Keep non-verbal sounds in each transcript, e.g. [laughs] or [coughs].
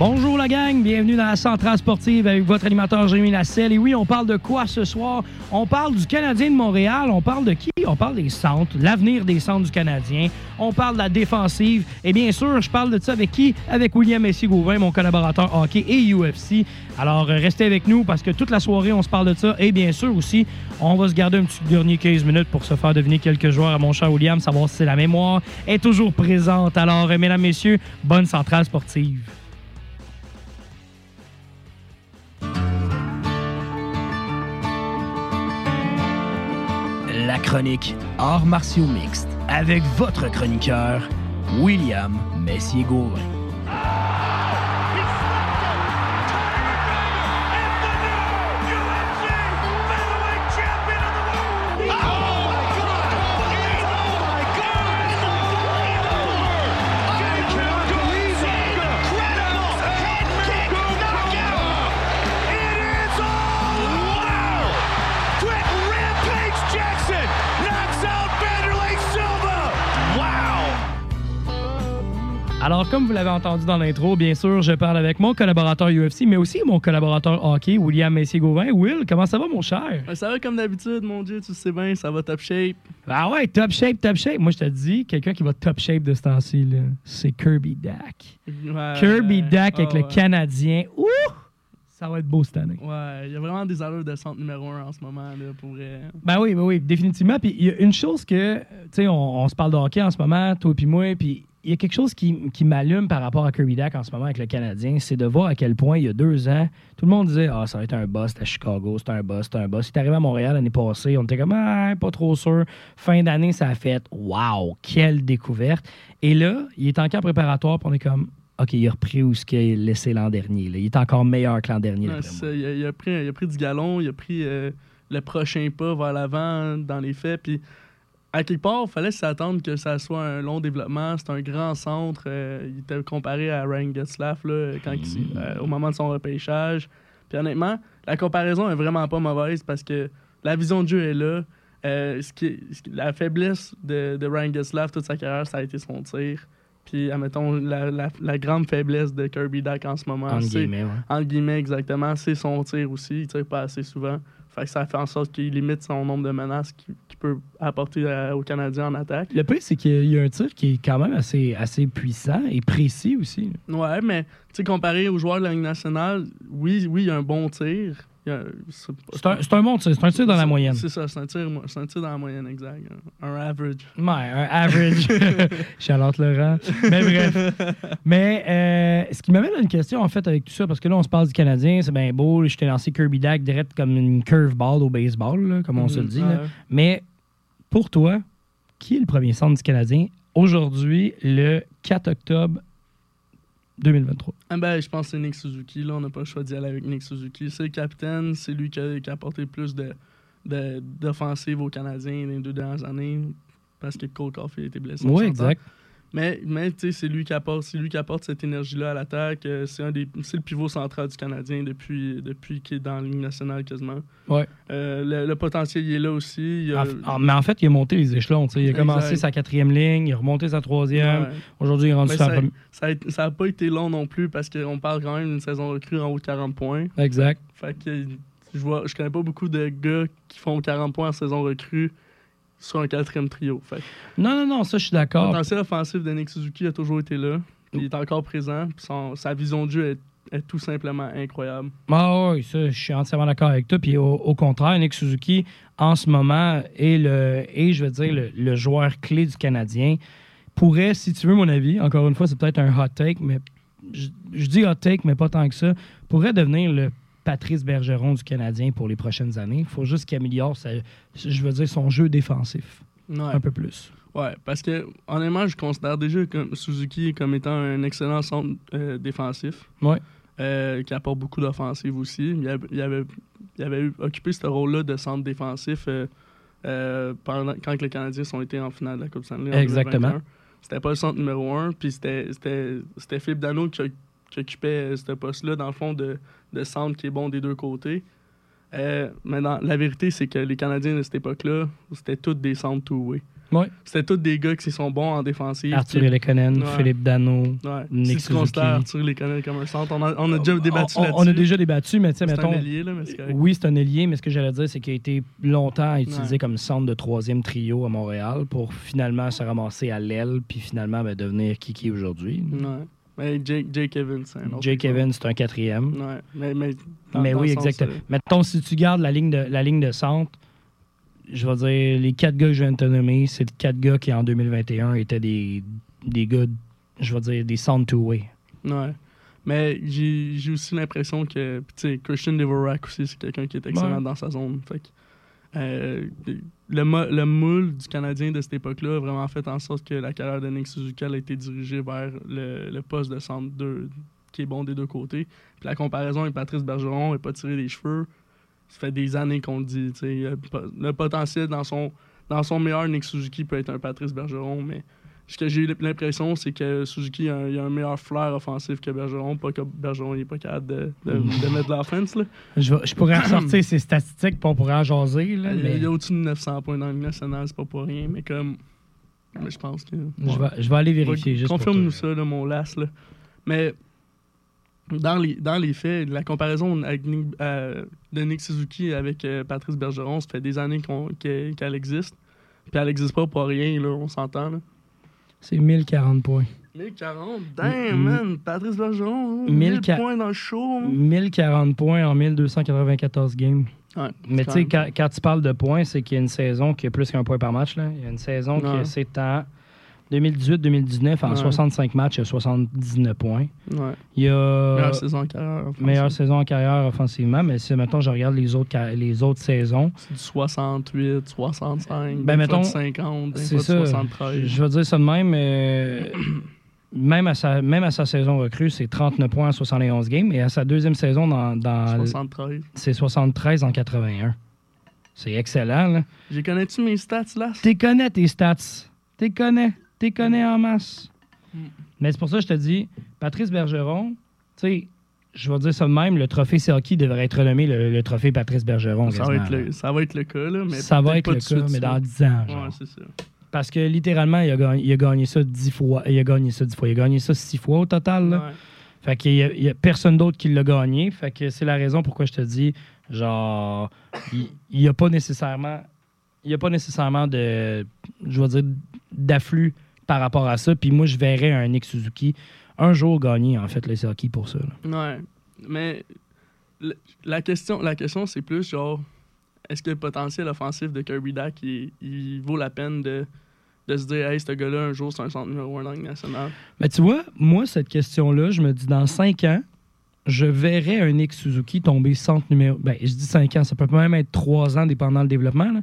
Bonjour la gang, bienvenue dans la Centrale Sportive avec votre animateur Jérémy Lasselle. Et oui, on parle de quoi ce soir? On parle du Canadien de Montréal. On parle de qui? On parle des centres, l'avenir des centres du Canadien. On parle de la défensive. Et bien sûr, je parle de ça avec qui? Avec William Messier-Gauvin, mon collaborateur hockey et UFC. Alors, euh, restez avec nous parce que toute la soirée, on se parle de ça. Et bien sûr aussi, on va se garder un petit dernier 15 minutes pour se faire deviner quelques joueurs à mon cher William, savoir si la mémoire est toujours présente. Alors, euh, mesdames, messieurs, bonne Centrale Sportive. La chronique Arts martiaux mixtes avec votre chroniqueur, William Messier-Gauvin. Alors, comme vous l'avez entendu dans l'intro, bien sûr, je parle avec mon collaborateur UFC, mais aussi mon collaborateur hockey, William Messier-Gauvin. Will, comment ça va, mon cher? Ouais, Ça va comme d'habitude, mon Dieu, tu sais bien, ça va top shape. Ah ouais, top shape, top shape. Moi, je te dis, quelqu'un qui va top shape de ce temps-ci, c'est Kirby Dak. Ouais, Kirby. Dak avec Ah, le. Canadien. Ouh! Ça va être beau cette année. Ouais, il y a vraiment des allures de centre numéro un en ce moment, là, pour. Ben oui, ben oui, définitivement. Puis il y a une chose que, tu sais, on, on se parle de hockey en ce moment, toi et moi, puis il y a quelque chose qui, qui m'allume par rapport à Kirby Dak en ce moment avec le Canadien, c'est de voir à quel point il y a deux ans, tout le monde disait Ah, ça va être un boss à Chicago, c'est un boss, c'est un boss. Il est arrivé à Montréal l'année passée, on était comme Ah, pas trop sûr. Fin d'année, ça a fait Wow, quelle découverte. Et là, il est en camp préparatoire, puis on est comme OK, il a repris où ce qu'il a laissé l'an dernier. là. Il est encore meilleur que l'an dernier. Ça, a, il a pris, il a pris du galon, il a pris euh, le prochain pas vers l'avant dans les faits. Puis, à quelque part, il fallait s'attendre que ça soit un long développement. C'est un grand centre. euh, il était comparé à Ryan Getzlaff là, quand il- euh, au moment de son repêchage. Puis, honnêtement, la comparaison est vraiment pas mauvaise parce que la vision de jeu est là. Euh, ce qui est- ce qui- la faiblesse de, de Ryan Getzlaff toute sa carrière, ça a été son tir. Puis, admettons, la, la- la grande faiblesse de Kirby Dak en ce moment, ouais. guillemets, exactement, c'est son tir aussi. Il tire pas assez souvent. Fait que ça fait en sorte qu'il limite son nombre de menaces qu'il peut apporter à- aux Canadiens en attaque. Le pire, c'est qu'il y a un tir qui est quand même assez, assez puissant et précis aussi. là. Ouais, mais tu sais, comparé aux joueurs de la Ligue nationale, oui, oui, il y a un bon tir. A- c'est un, un bon tir, c'est un tir dans la moyenne. C'est ça, c'est un, tir, un dans la moyenne, exact. Un average. Ouais, un average. [laughs] Charlotte Laurent. Mais bref. Mais euh, ce qui m'amène à une question, en fait, avec tout ça, parce que là, on se parle du Canadien, c'est bien beau. Je t'ai lancé Kirby Dak direct comme une curveball au baseball, là, comme on se le dit. Ouais. Mais pour toi, qui est le premier centre du Canadien aujourd'hui, le 4 octobre 2023? Ah ben, je pense que c'est Nick Suzuki. Là, on n'a pas le choix d'y aller avec Nick Suzuki. C'est le capitaine, c'est lui qui a, qui a apporté le plus de, de- d'offensive aux Canadiens les deux dernières années parce que Cole Caulfield a été blessé. Oui, exact. Mais, mais tu sais, c'est lui qui apporte, c'est lui qui apporte cette énergie-là à l'attaque. Euh, C'est un des, c'est le pivot central du Canadien depuis, depuis qu'il est dans la Ligue nationale quasiment. Ouais. Euh, le, le potentiel il est là aussi. Il y a- En- en- mais en fait, il a monté les échelons. Il a Exact. commencé sa quatrième ligne, il a remonté sa troisième. Ouais. Aujourd'hui, il est rendu sur la première. ça a, été- ça a pas été long non plus parce qu'on parle quand même d'une saison recrue en haut de 40 points. Exact. Fait que je vois, je connais pas beaucoup de gars qui font 40 points en saison recrue sur un quatrième trio. Fait Non, non, non, ça, je suis le d'accord. potentiel offensif de Nick Suzuki a toujours été là. Il est encore présent. son- sa vision de jeu est, est tout simplement incroyable. Ah oui, ça, je suis entièrement d'accord avec toi. Puis au, au contraire, Nick Suzuki, en ce moment, est le, est, je veux dire, le, le joueur clé du Canadien. Pourrait, si tu veux mon avis, encore une fois, c'est peut-être un hot take, mais je, je dis hot take, mais pas tant que ça, pourrait devenir le Patrice Bergeron du Canadien pour les prochaines années. Il faut juste qu'il améliore, sa- je veux dire, son jeu défensif Ouais. un peu plus. Ouais, parce que honnêtement, je considère déjà comme Suzuki comme étant un excellent centre euh, défensif. Ouais. euh, qui apporte beaucoup d'offensive aussi. Il avait, il avait, il occupé ce rôle-là de centre défensif euh, pendant, quand les Canadiens sont été en finale de la Coupe Stanley. en Exactement. 2021. C'était pas le centre numéro un, puis c'était- Philippe Dano qui, qui occupait euh, ce poste-là, dans le fond, de, de centre qui est bon des deux côtés. Euh, mais dans- la vérité, c'est que les Canadiens de cette époque-là, c'était tous des centres two-way. Ouais. C'était tous des gars qui sont bons en défensive. Arthur Ouais. Philippe Dano. Ouais. Nick si Suzuki. Arthur connaît comme un centre, on a, on a déjà débattu on, là-dessus. on a déjà débattu, mais tu sais, C'est mettons. un ailier, là, mais c'est. Oui, c'est un ailier, mais ce que j'allais dire, c'est qu'il a été longtemps utilisé comme centre de troisième trio à Montréal pour finalement se ramasser à l'aile, puis finalement ben, devenir Kiki aujourd'hui. Ouais. Jake, Jake Evans, c'est un autre Jake exemple. Evans, c'est un quatrième. Ouais. Mais, mais, dans- mais dans oui, sens, exactement. Mettons, si tu gardes la ligne de, la ligne de centre, je vais dire, les quatre gars que je viens de te nommer, c'est les quatre gars qui, en 2021, étaient des, des gars, je vais dire, des centre two-way. Ouais. Mais j'ai aussi l'impression que, tu sais, Christian Devorak aussi, c'est quelqu'un qui est excellent Ouais. dans sa zone. Fait que, euh, le, le moule du Canadien de cette époque-là a vraiment fait en sorte que la carrière de Nick Suzuki a été dirigée vers le, le poste de centre 2 qui est bon des deux côtés. Puis la comparaison avec Patrice Bergeron n'est pas tiré des cheveux. Ça fait des années qu'on le dit. Le potentiel dans son, dans son meilleur, Nick Suzuki peut être un Patrice Bergeron, mais ce que j'ai eu l'impression, c'est que Suzuki a, un- il a un meilleur flair offensif que Bergeron. Pas que Bergeron n'est pas capable de, de, de mettre de l'offense. Je, je pourrais ressortir ces statistiques, puis on pourrait en jaser. Là, Il, mais il a au-dessus de 900 points dans la Ligue nationale, c'est pas pour rien, mais comme. mais je pense que. je, vais, je vais aller vérifier. juste pour Confirme-nous ça, là, mon las. Là. Mais dans les, dans les faits, la comparaison avec Nick- euh, de Nick Suzuki avec euh, Patrice Bergeron, ça fait des années qu'elle existe. Puis elle n'existe pas pour rien, là, on s'entend. C'est 1040 points. 1040, damn, Mm. man! Patrice Bergeron, 1000 1000 ca- points dans le show. 1040 points en 1294 games. Ouais, Mais tu sais, quand tu parles de points, c'est qu'il y a une saison qui a plus qu'un point par match. Là. Il y a une saison Ouais. qui c'est en 2018-2019, en Ouais. 65 matchs, il y a 79 points. Ouais. Il y a Meilleure saison en carrière. meilleure saison en carrière offensivement, mais si maintenant je regarde les autres, les autres saisons, C'est du 68, 65, Ben, des fois mettons, du 50, des c'est ça. 73. Je, vais dire ça de même. euh, même, à sa, même à sa saison recrue, c'est 39 points en 71 games. Et à sa deuxième saison, dans, dans le- 73. c'est 73 en 81. C'est excellent, là. J'ai connais-tu mes stats là? T'es connais tes stats. T'es connais. T'es connais en masse. Mm. Mais c'est pour ça que je te dis, Patrice Bergeron, tu sais, je vais dire ça de même, le trophée Selkie devrait être renommé le, le trophée Patrice Bergeron. Ça va, être le, ça va être le cas, là. Mais Ça va être pas le cas, mais dans 10 ans. genre. Ouais, c'est ça. Parce que littéralement, il a, gagné, il a gagné ça 10 fois. Il a gagné ça 10 fois. Il a gagné ça 6 fois au total. là. Ouais. Fait qu'il y y a personne d'autre qui l'a gagné. Fait que c'est la raison pourquoi je te dis, genre, il n'y a pas nécessairement. Il n'y a pas nécessairement de. Je vais dire d'afflux par rapport à ça. Puis moi, je verrais un Nick Suzuki un jour gagner, en fait, le circuit pour ça. là. Ouais. Mais le- la question, la question c'est plus genre, est-ce que le potentiel offensif de Kirby Dak, il, il vaut la peine de, de se dire, hey, ce gars-là, un jour, c'est un centre numéro un dans nationale? Mais tu vois, moi, cette question-là, je me dis, dans 5 ans, je verrais un Nick Suzuki tomber centre numéro. Ben, je dis 5 ans, ça peut même être 3 ans, dépendant le développement. là.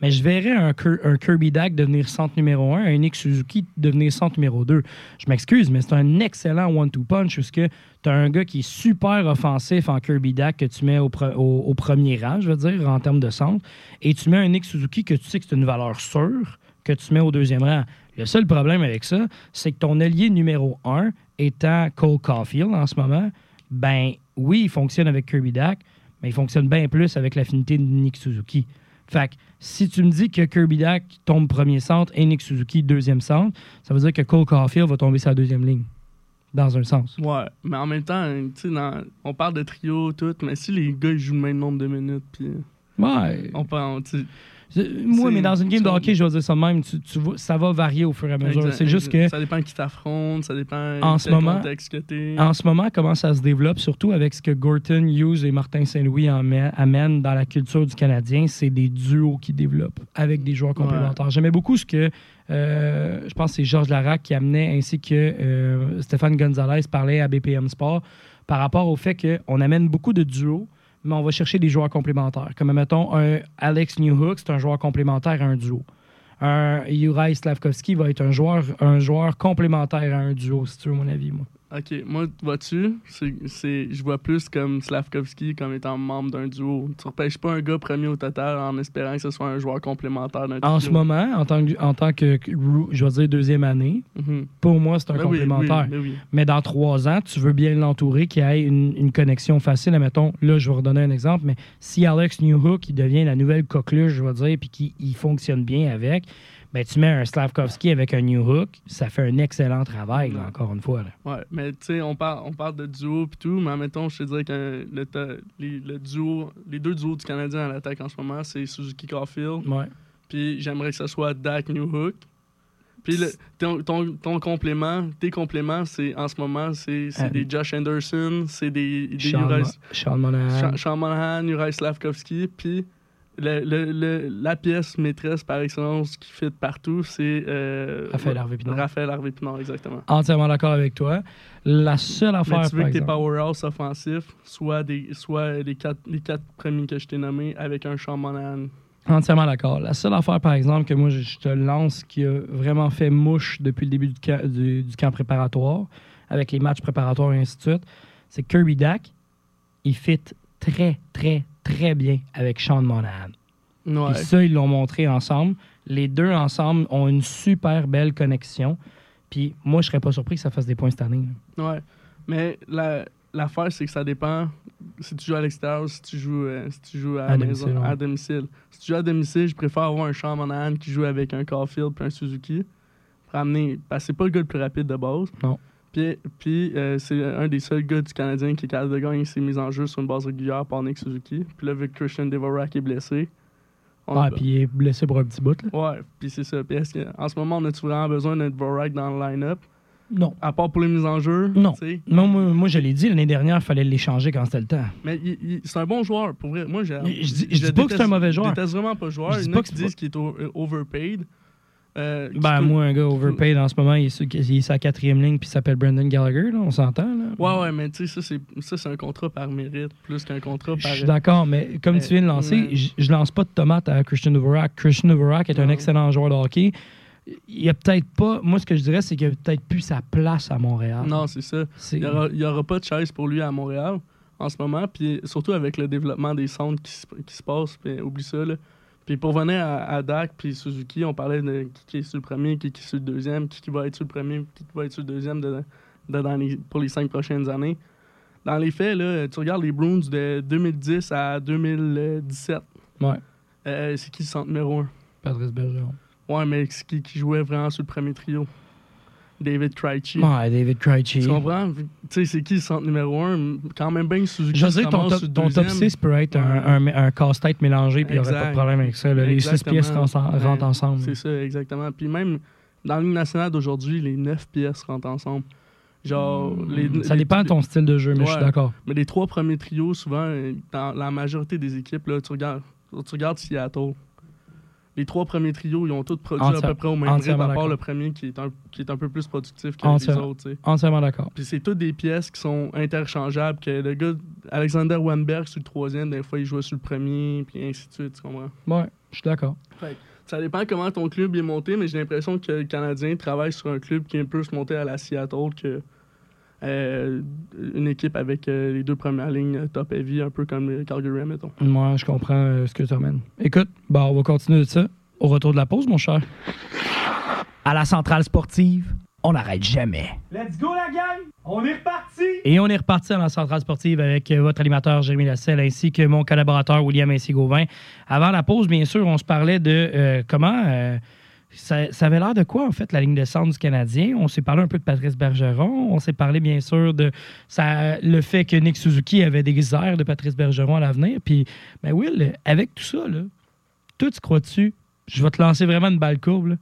Mais je verrais un, Kirby Dak devenir centre numéro 1, un Nick Suzuki devenir centre numéro 2. Je m'excuse, mais c'est un excellent one-two punch parce que tu as un gars qui est super offensif en Kirby Dak que tu mets au, au- premier rang, je veux dire, en termes de centre. Et tu mets un Nick Suzuki que tu sais que c'est une valeur sûre que tu mets au deuxième rang. Le seul problème avec ça, c'est que ton allié numéro 1 étant Cole Caulfield en ce moment, ben oui, il fonctionne avec Kirby Dak, mais il fonctionne bien plus avec l'affinité de Nick Suzuki. Fait que si tu me dis que Kirby Dak tombe premier centre et Nick Suzuki deuxième centre, ça veut dire que Cole Caulfield va tomber sa deuxième ligne. Dans un sens. Ouais. Mais en même temps, tu sais, dans- on parle de trio, tout, mais si les gars, ils jouent le même nombre de minutes, puis Ouais. on sais, C'est- Moi, C'est- mais dans une game de hockey, je vais dire ça de même, tu, ça va varier au fur et à mesure. C'est juste que Ça dépend qui t'affronte, ça dépend En ce moment- contexte que t'es. En ce moment, comment ça se développe, surtout avec ce que Gorton, Hughes et Martin Saint-Louis amènent dans la culture du Canadien, c'est des duos qui développent avec des joueurs complémentaires. J'aimais beaucoup ce que, euh, je pense que c'est Georges Larac qui amenait, ainsi que euh, Stéphane Gonzalez parlait à BPM Sport, par rapport au fait qu'on amène beaucoup de duos, mais on va chercher des joueurs complémentaires. Comme, mettons, un Alex Newhook, c'est un joueur complémentaire à un duo. Un Juraj Slavkovski va être un joueur, un joueur complémentaire à un duo, si tu veux mon avis, moi. Ok, moi, vois-tu, c'est, c'est- je vois plus comme Slavkovski comme étant membre d'un duo. Tu repêches pas un gars premier au total en espérant que ce soit un joueur complémentaire d'un En ce moment, en tant que, en tant que je vais dire deuxième année, Mhm. pour moi, c'est un Ben complémentaire. oui, ben oui. Mais dans trois ans, tu veux bien l'entourer, qu'il ait une, une connexion facile. Mettons, là, je vais redonner un exemple, mais si Alex Newhook, il devient la nouvelle coqueluche, je vais dire, puis qu'il il fonctionne bien avec, ben, tu mets un Slavkovski avec un Newhook, ça fait un excellent travail, là, encore une fois. là. Ouais, mais tu sais, on parle, on parle de duo et tout, mais admettons, je te dirais que le, les, le duo, les deux duos du Canadien à l'attaque en ce moment, c'est Suzuki Caulfield, Ouais. puis j'aimerais que ce soit Dak Newhook. Puis le- ton, ton, ton complément, tes compléments, c'est en ce moment, c'est Euh, des Josh Anderson, c'est des, des Sean, Uri- Sean Monahan. Sean- Sean Monahan, Uri Slavkovski, puis le, le- le- la pièce maîtresse par excellence qui fit partout, c'est euh, Raphaël Harvey-Pinard. Raphaël Harvey-Pinard, exactement. Entièrement d'accord avec toi. La seule affaire, Mais tu veux par que tes powerhouse offensifs soient, des, soient les, quatre, les quatre premiers que je t'ai nommés avec un Sean Monahan. Entièrement d'accord. La seule affaire, par exemple, que moi, je, te lance, qui a vraiment fait mouche depuis le début du, ca- du- du camp préparatoire, avec les matchs préparatoires et ainsi de suite, c'est Kirby Dak, il fit très, très, très bien avec Sean Monahan. Ouais. Puis ça, ils l'ont montré ensemble. Les deux ensemble ont une super belle connexion. Puis moi, je serais pas surpris que ça fasse des points cette année. là. Ouais. Mais la- l'affaire, c'est que ça dépend si tu joues à l'extérieur ou si tu joues, euh, si tu joues à, À la maison, domicile, ouais. à domicile. Si tu joues à domicile, je préfère avoir un Sean Monahan qui joue avec un Caulfield puis un Suzuki. Pour amener. Parce que c'est pas le gars le plus rapide de base. Non. Puis, puis euh, c'est un des seuls gars du Canadien qui est capable de gagner ses mises en jeu sur une base régulière par Nick Suzuki. Puis là, vu que Christian Devorak est blessé. on- Ouais, puis il est blessé pour un petit bout. Là. Ouais, puis c'est ça. Puis en ce moment, on a-tu vraiment besoin d'un Dvorak dans le line-up? Non. À part pour les mises en jeu? Non. Moi, moi, je l'ai dit l'année dernière, il fallait l'échanger quand c'était le temps. Mais c'est un bon joueur, pour vrai. Moi, j'ai. Je dis- je dis pas que c'est un mauvais joueur. Je déteste vraiment pas le joueur. Je dis Il y en pas a que disent qu'il est euh, overpaid. Euh, Ben, moi, un gars overpaid en ce moment, il est sur, il est la quatrième ligne, puis il s'appelle Brandon Gallagher, là, on s'entend. Là. Ouais, ouais, mais tu sais, ça, c'est, ça, c'est un contrat par mérite, plus qu'un contrat Je par. suis d'accord, mais comme Euh, tu viens de lancer, je, je lance pas de tomate à Christian Dvorak. Christian Dvorak est un excellent joueur de hockey. Il y a peut-être pas. Moi, ce que je dirais, c'est qu'il a peut-être plus sa place à Montréal. Non, c'est ça. Il n'y aura, pas de chaise pour lui à Montréal en ce moment. Puis surtout avec le développement des centres qui, se- qui se passe, puis oublie ça. Là. Puis pour venir à, à Dak puis Suzuki, on parlait de qui, qui est sur le premier, qui, qui est sur le deuxième, qui, qui va être sur le premier, qui, qui va être sur le deuxième de, de- dans les- pour les cinq prochaines années. Dans les faits, là, tu regardes les Bruins de 2010 à 2017. Ouais. Euh, c'est qui le centre numéro un? Patrice Bergeron. Ouais, mais c'est qui, qui jouait vraiment sur le premier trio? David Krejci. Ouais, David Krejci. Tu comprends? Tu sais, c'est qui le centre numéro un? Quand même bien Suzuki Je veux dire, ton top, ton top deuxième. 6 peut être un, un- un casse-tête mélangé, puis il n'y aurait pas de problème avec ça. là. Les six pièces rentrent, ensemble. C'est ça, exactement. Puis même dans la Ligue nationale d'aujourd'hui, les neuf pièces rentrent ensemble. Genre, les, Hmm. Ça les- dépend de ton style de jeu, mais je suis d'accord. Mais les trois premiers trios, souvent, dans la majorité des équipes, là, tu regardes, tu regardes Seattle. Les trois premiers trios, ils ont tous produit à peu près au même rythme, à part le premier qui est un, qui est un peu plus productif que Entière- les autres. Entièrement d'accord. Puis c'est toutes des pièces qui sont interchangeables. Que le gars, Alexander Weinberg, sur le troisième, des fois, il jouait sur le premier, puis ainsi de suite, tu comprends? Ouais, je suis d'accord. Ça dépend comment ton club est monté, mais j'ai l'impression que le Canadien travaille sur un club qui est un peu se monter à la Seattle que euh, une équipe avec euh, les deux premières lignes euh, top heavy, un peu comme le Calgary, mettons. Moi, je comprends euh, ce que tu amènes. Écoute, bah, on va continuer de ça au retour de la pause, mon cher. À la centrale sportive, on n'arrête jamais. Let's go, la gang! On est reparti! Et on est reparti à la centrale sportive avec votre animateur Jérémy Lasselle ainsi que mon collaborateur William Ainsi-Gauvin. Avant la pause, bien sûr, on se parlait de euh, comment. Ça, ça avait l'air de quoi, en fait, la ligne de centre du Canadien? On s'est parlé un peu de Patrice Bergeron. On s'est parlé, bien sûr, de ça, le fait que Nick Suzuki avait des airs de Patrice Bergeron à l'avenir. Puis, ben Will, avec tout ça, là, toi, tu crois dessus? Je vais te lancer vraiment une balle courbe, là,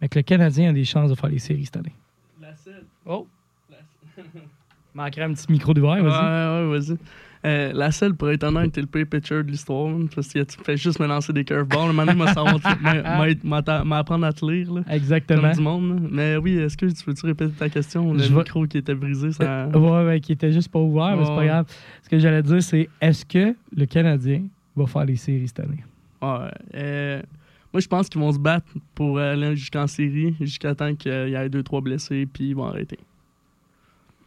mais que le Canadien a des chances de faire les séries cette année? La seule. Oh! [laughs] Manquerait un petit micro d'ouvert, Ouais, vas-y. ouais, vas-y. Euh, la seule, pour être honnête, t'es le pire pitcher de l'histoire, parce que tu fais juste me lancer des curveballs. Ça va m'a- [laughs] m'apprendre à te lire, là, Exactement. comme du monde. là. Mais oui, est-ce que tu peux-tu répéter ta question? Le Je micro qui était brisé, ça... Ouais, ouais, qui était juste pas ouvert, mais c'est pas grave. Ce que j'allais dire, c'est est-ce que le Canadien va faire les séries cette année? Ouais, euh, moi, je pense qu'ils vont se battre pour aller jusqu'en série, jusqu'à temps qu'il y ait deux, trois blessés, puis ils vont arrêter.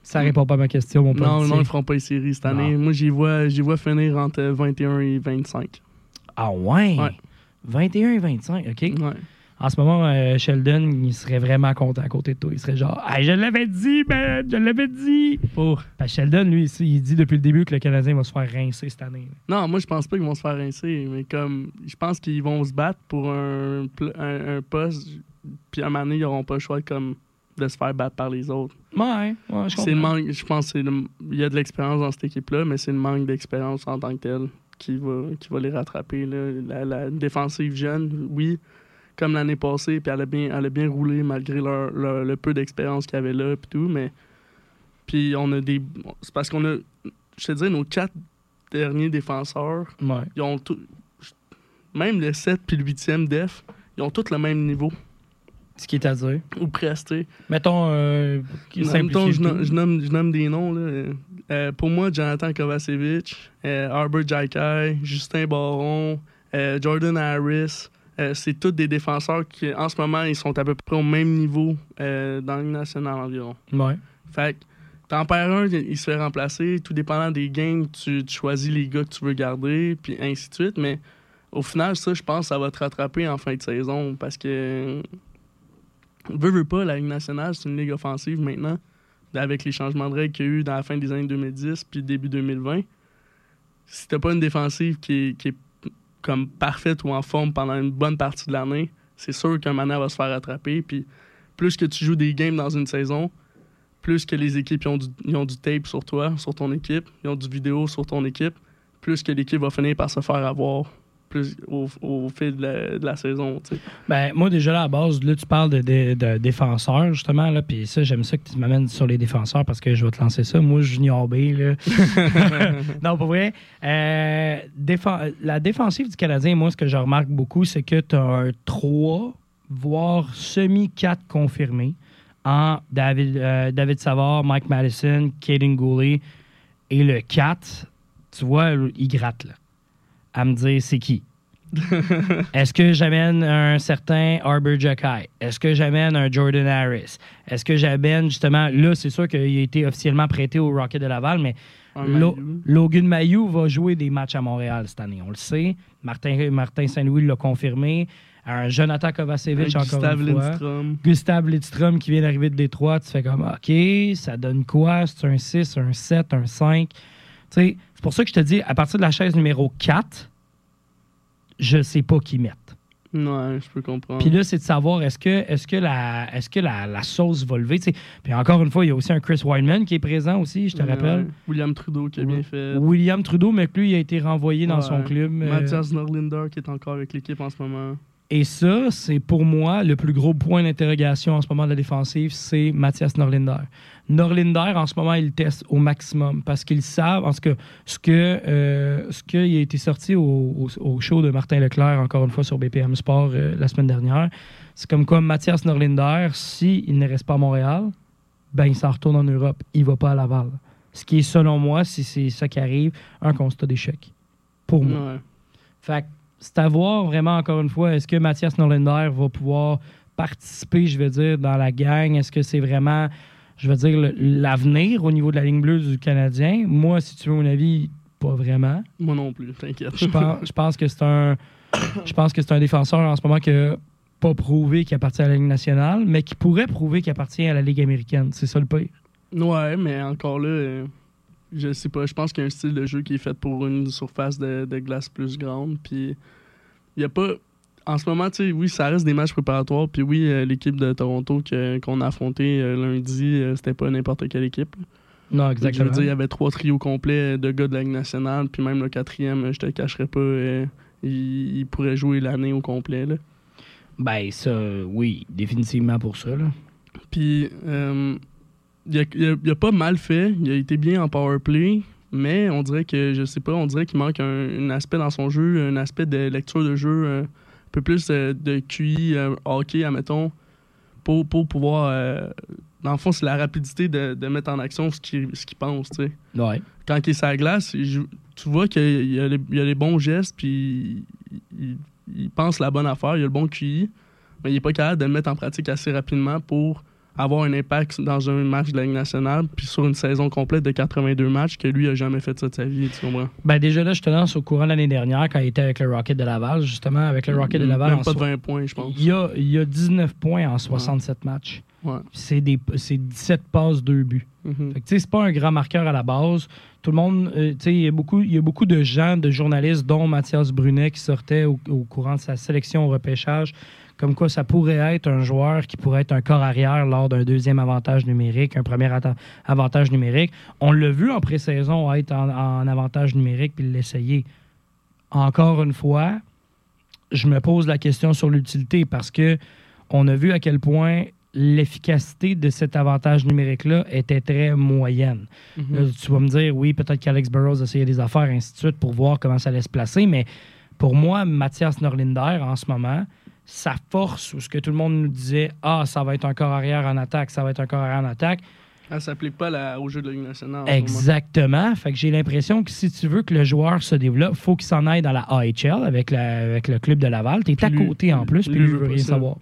Ça répond pas à ma question, mon Non, politicien. non, ils feront pas les séries cette année. Non. Moi, j'y vois, j'y vois finir entre 21 et 25. Ah ouais? Ouais. 21 et 25, OK. Ouais. En ce moment, euh, Sheldon, il serait vraiment content à côté de toi. Il serait genre, hey, je l'avais dit, man, je l'avais dit. Oh. Parce que Sheldon, lui, il dit depuis le début que le Canadien va se faire rincer cette année. Non, moi, je pense pas qu'ils vont se faire rincer, mais comme, je pense qu'ils vont se battre pour un, un poste, puis à un moment donné, ils n'auront pas le choix comme, de se faire battre par les autres. Ouais, ouais, je le manque, je pense qu'il y a de l'expérience dans cette équipe-là, mais c'est le manque d'expérience en tant que tel qui va, qui va les rattraper. là. La, la défensive jeune, oui, comme l'année passée, puis elle a bien, elle a bien roulé malgré leur, leur- le peu d'expérience qu'il y avait là, puis tout, mais. Puis on a des. C'est parce qu'on a. Je te dirais, nos quatre derniers défenseurs, Ouais. ils ont tout. Même le 7 puis le 8e def, ils ont tous le même niveau, Ce qui est à dire. ou presque, tu sais. Mettons, euh, temps, je, nomme, je nomme- je nomme des noms. Là. Euh, pour moi, Jonathan Kovacevic, euh, Arbor Jaikai, Justin Baron, euh, Jordan Harris, euh, c'est tous des défenseurs qui, en ce moment, ils sont à peu près au même niveau dans la Ligue nationale environ. Ouais. Fait que t'en perds un, il se fait remplacer. Tout dépendant des games, tu, tu choisis les gars que tu veux garder, puis ainsi de suite. Mais au final, ça, je pense, ça va te rattraper en fin de saison parce que. Veux, veux pas, la Ligue nationale, c'est une ligue offensive maintenant, avec les changements de règles qu'il y a eu dans la fin des années 2010 puis début 2020. Si t'as pas une défensive qui est, qui est comme parfaite ou en forme pendant une bonne partie de l'année, c'est sûr qu'un elle va se faire rattraper. Puis plus que tu joues des games dans une saison, plus que les équipes ont, du, ont du tape sur toi, sur ton équipe, ils ont du vidéo sur ton équipe, plus que l'équipe va finir par se faire avoir plus au, au fil de la, de la saison. Ben, moi, déjà, là, à la base, là, tu parles de, de- de défenseurs, justement, là, puis ça, j'aime ça que tu m'amènes sur les défenseurs parce que je vais te lancer ça. Moi, Junior B, là. [laughs] [laughs] non, pas vrai. Euh, défen- la défensive du Canadien, moi, ce que je remarque beaucoup, c'est que tu as un 3, voire semi-4 confirmé en David, euh, David Savard, Mike Madison, Caden Goulet et le 4, tu vois, il gratte, là, à me dire c'est qui. [laughs] Est-ce que j'amène un certain Arbor Jacky? Est-ce que j'amène un Jordan Harris? Est-ce que j'amène justement, là, c'est sûr qu'il a été officiellement prêté au Rocket de Laval, mais Lo-. Logan Mayou va jouer des matchs à Montréal cette année, on le sait. Martin, Martin Saint-Louis l'a confirmé. Un Jonathan Kovacevic, Un encore Gustave une fois. Lindstrom. Gustave Lidstrom qui vient d'arriver de Détroit, tu fais comme OK, ça donne quoi? C'est un 6, un 7, un 5. C'est pour ça que je te dis, à partir de la chaise numéro 4, je sais pas qui mettre. Ouais, je peux comprendre. Puis là, c'est de savoir est-ce que, est que, la, est-ce que la, la sauce va lever. Puis encore une fois, il y a aussi un Chris Wyman qui est présent aussi, je te Ouais, rappelle. ouais. William Trudeau qui a bien fait. William Trudeau, mais que lui, il a été renvoyé dans son club. euh, Mathias Norlinder qui est encore avec l'équipe en ce moment. Et ça, c'est pour moi le plus gros point d'interrogation en ce moment de la défensive, c'est Mathias Norlinder. Norlinder, en ce moment, il teste au maximum parce qu'ils savent, en ce que ce que euh, ce qui a été sorti au, au- au show de Martin Leclerc, encore une fois sur BPM Sport euh, la semaine dernière, c'est comme quoi Mathias Norlinder, s'il ne reste pas à Montréal, ben il s'en retourne en Europe. Il va pas à Laval. Ce qui est, selon moi, si c'est ça qui arrive, un constat d'échec. Pour moi. Ouais. Fait c'est à voir vraiment, encore une fois, est-ce que Mathias Norlinder va pouvoir participer, je veux dire, dans la gang? Est-ce que c'est vraiment, je veux dire, l'avenir au niveau de la ligne bleue du Canadien? Moi, si tu veux mon avis, pas vraiment. Moi non plus, t'inquiète. Je pense, je pense que c'est un. Je pense que c'est un défenseur en ce moment qui n'a pas prouvé qu'il appartient à la Ligue nationale, mais qui pourrait prouver qu'il appartient à la Ligue américaine. C'est ça le pire. Ouais, mais encore là, euh, je sais pas. Je pense qu'il y a un style de jeu qui est fait pour une surface de, de glace plus grande. Puis, il y a pas. En ce moment, tu sais, oui, ça reste des matchs préparatoires. Puis, oui, euh, l'équipe de Toronto que- qu'on a affronté euh, lundi, euh, c'était pas n'importe quelle équipe. Non, Je exactement. veux dire, il y avait trois trios complets de gars de la Ligue nationale. Puis, même le quatrième, je te le cacherai pas, il, il pourrait jouer l'année au complet. Là. Ben, ça, oui, définitivement pour ça. Là. Puis, il, a, il a- il a pas mal fait. Il a été bien en power play. Mais on dirait que, je sais pas, on dirait qu'il manque un, un aspect dans son jeu, un aspect de lecture de jeu, euh, un peu plus euh, de QI, euh, hockey, admettons, pour, pour pouvoir. euh, dans le fond, c'est la rapidité de, de mettre en action ce qu'il pense, tu sais. Ouais. Quand il est sur la glace, tu vois qu'il y a, les, il y a les bons gestes, puis il, il- il pense la bonne affaire, il a le bon QI, mais il est pas capable de le mettre en pratique assez rapidement pour avoir un impact dans un match de la Ligue nationale, puis sur une saison complète de 82 matchs, que lui a jamais fait ça de sa vie, tu comprends? Ben déjà là, je te lance au courant l'année dernière, quand il était avec le Rocket de Laval, justement, avec le Rocket de Laval. Même en pas de so- 20 points, je pense. il, y a, il a 19 points en 67 matchs. Ouais. C'est des- c'est 17 passes, 2 buts. Fait que, tu sais, c'est pas un grand marqueur à la base. Tout le monde, euh, tu sais, il y, a beaucoup- y a beaucoup de gens, de journalistes, dont Mathias Brunet, qui sortait au, au courant de sa sélection au repêchage, comme quoi ça pourrait être un joueur qui pourrait être un corps arrière lors d'un deuxième avantage numérique, un premier avantage numérique. On l'a vu en pré-saison être en, en avantage numérique puis l'essayer. Encore une fois, je me pose la question sur l'utilité parce que on a vu à quel point l'efficacité de cet avantage numérique-là était très moyenne. Mhm. Là, tu vas me dire, oui, peut-être qu'Alex Burrows essayait des affaires, ainsi de suite, pour voir comment ça allait se placer, mais pour moi, Mathias Norlinder, en ce moment, sa force, ou ce que tout le monde nous disait, ah, ça va être un corps arrière en attaque, ça va être un corps arrière en attaque, Elle s'applique pas la- au jeu de la Ligue nationale. Exactement. Fait que j'ai l'impression que si tu veux que le joueur se développe, faut qu'il s'en aille dans la AHL avec, la- avec le club de Laval. T'es à Puis lui- côté en plus, puis lui veut rien savoir.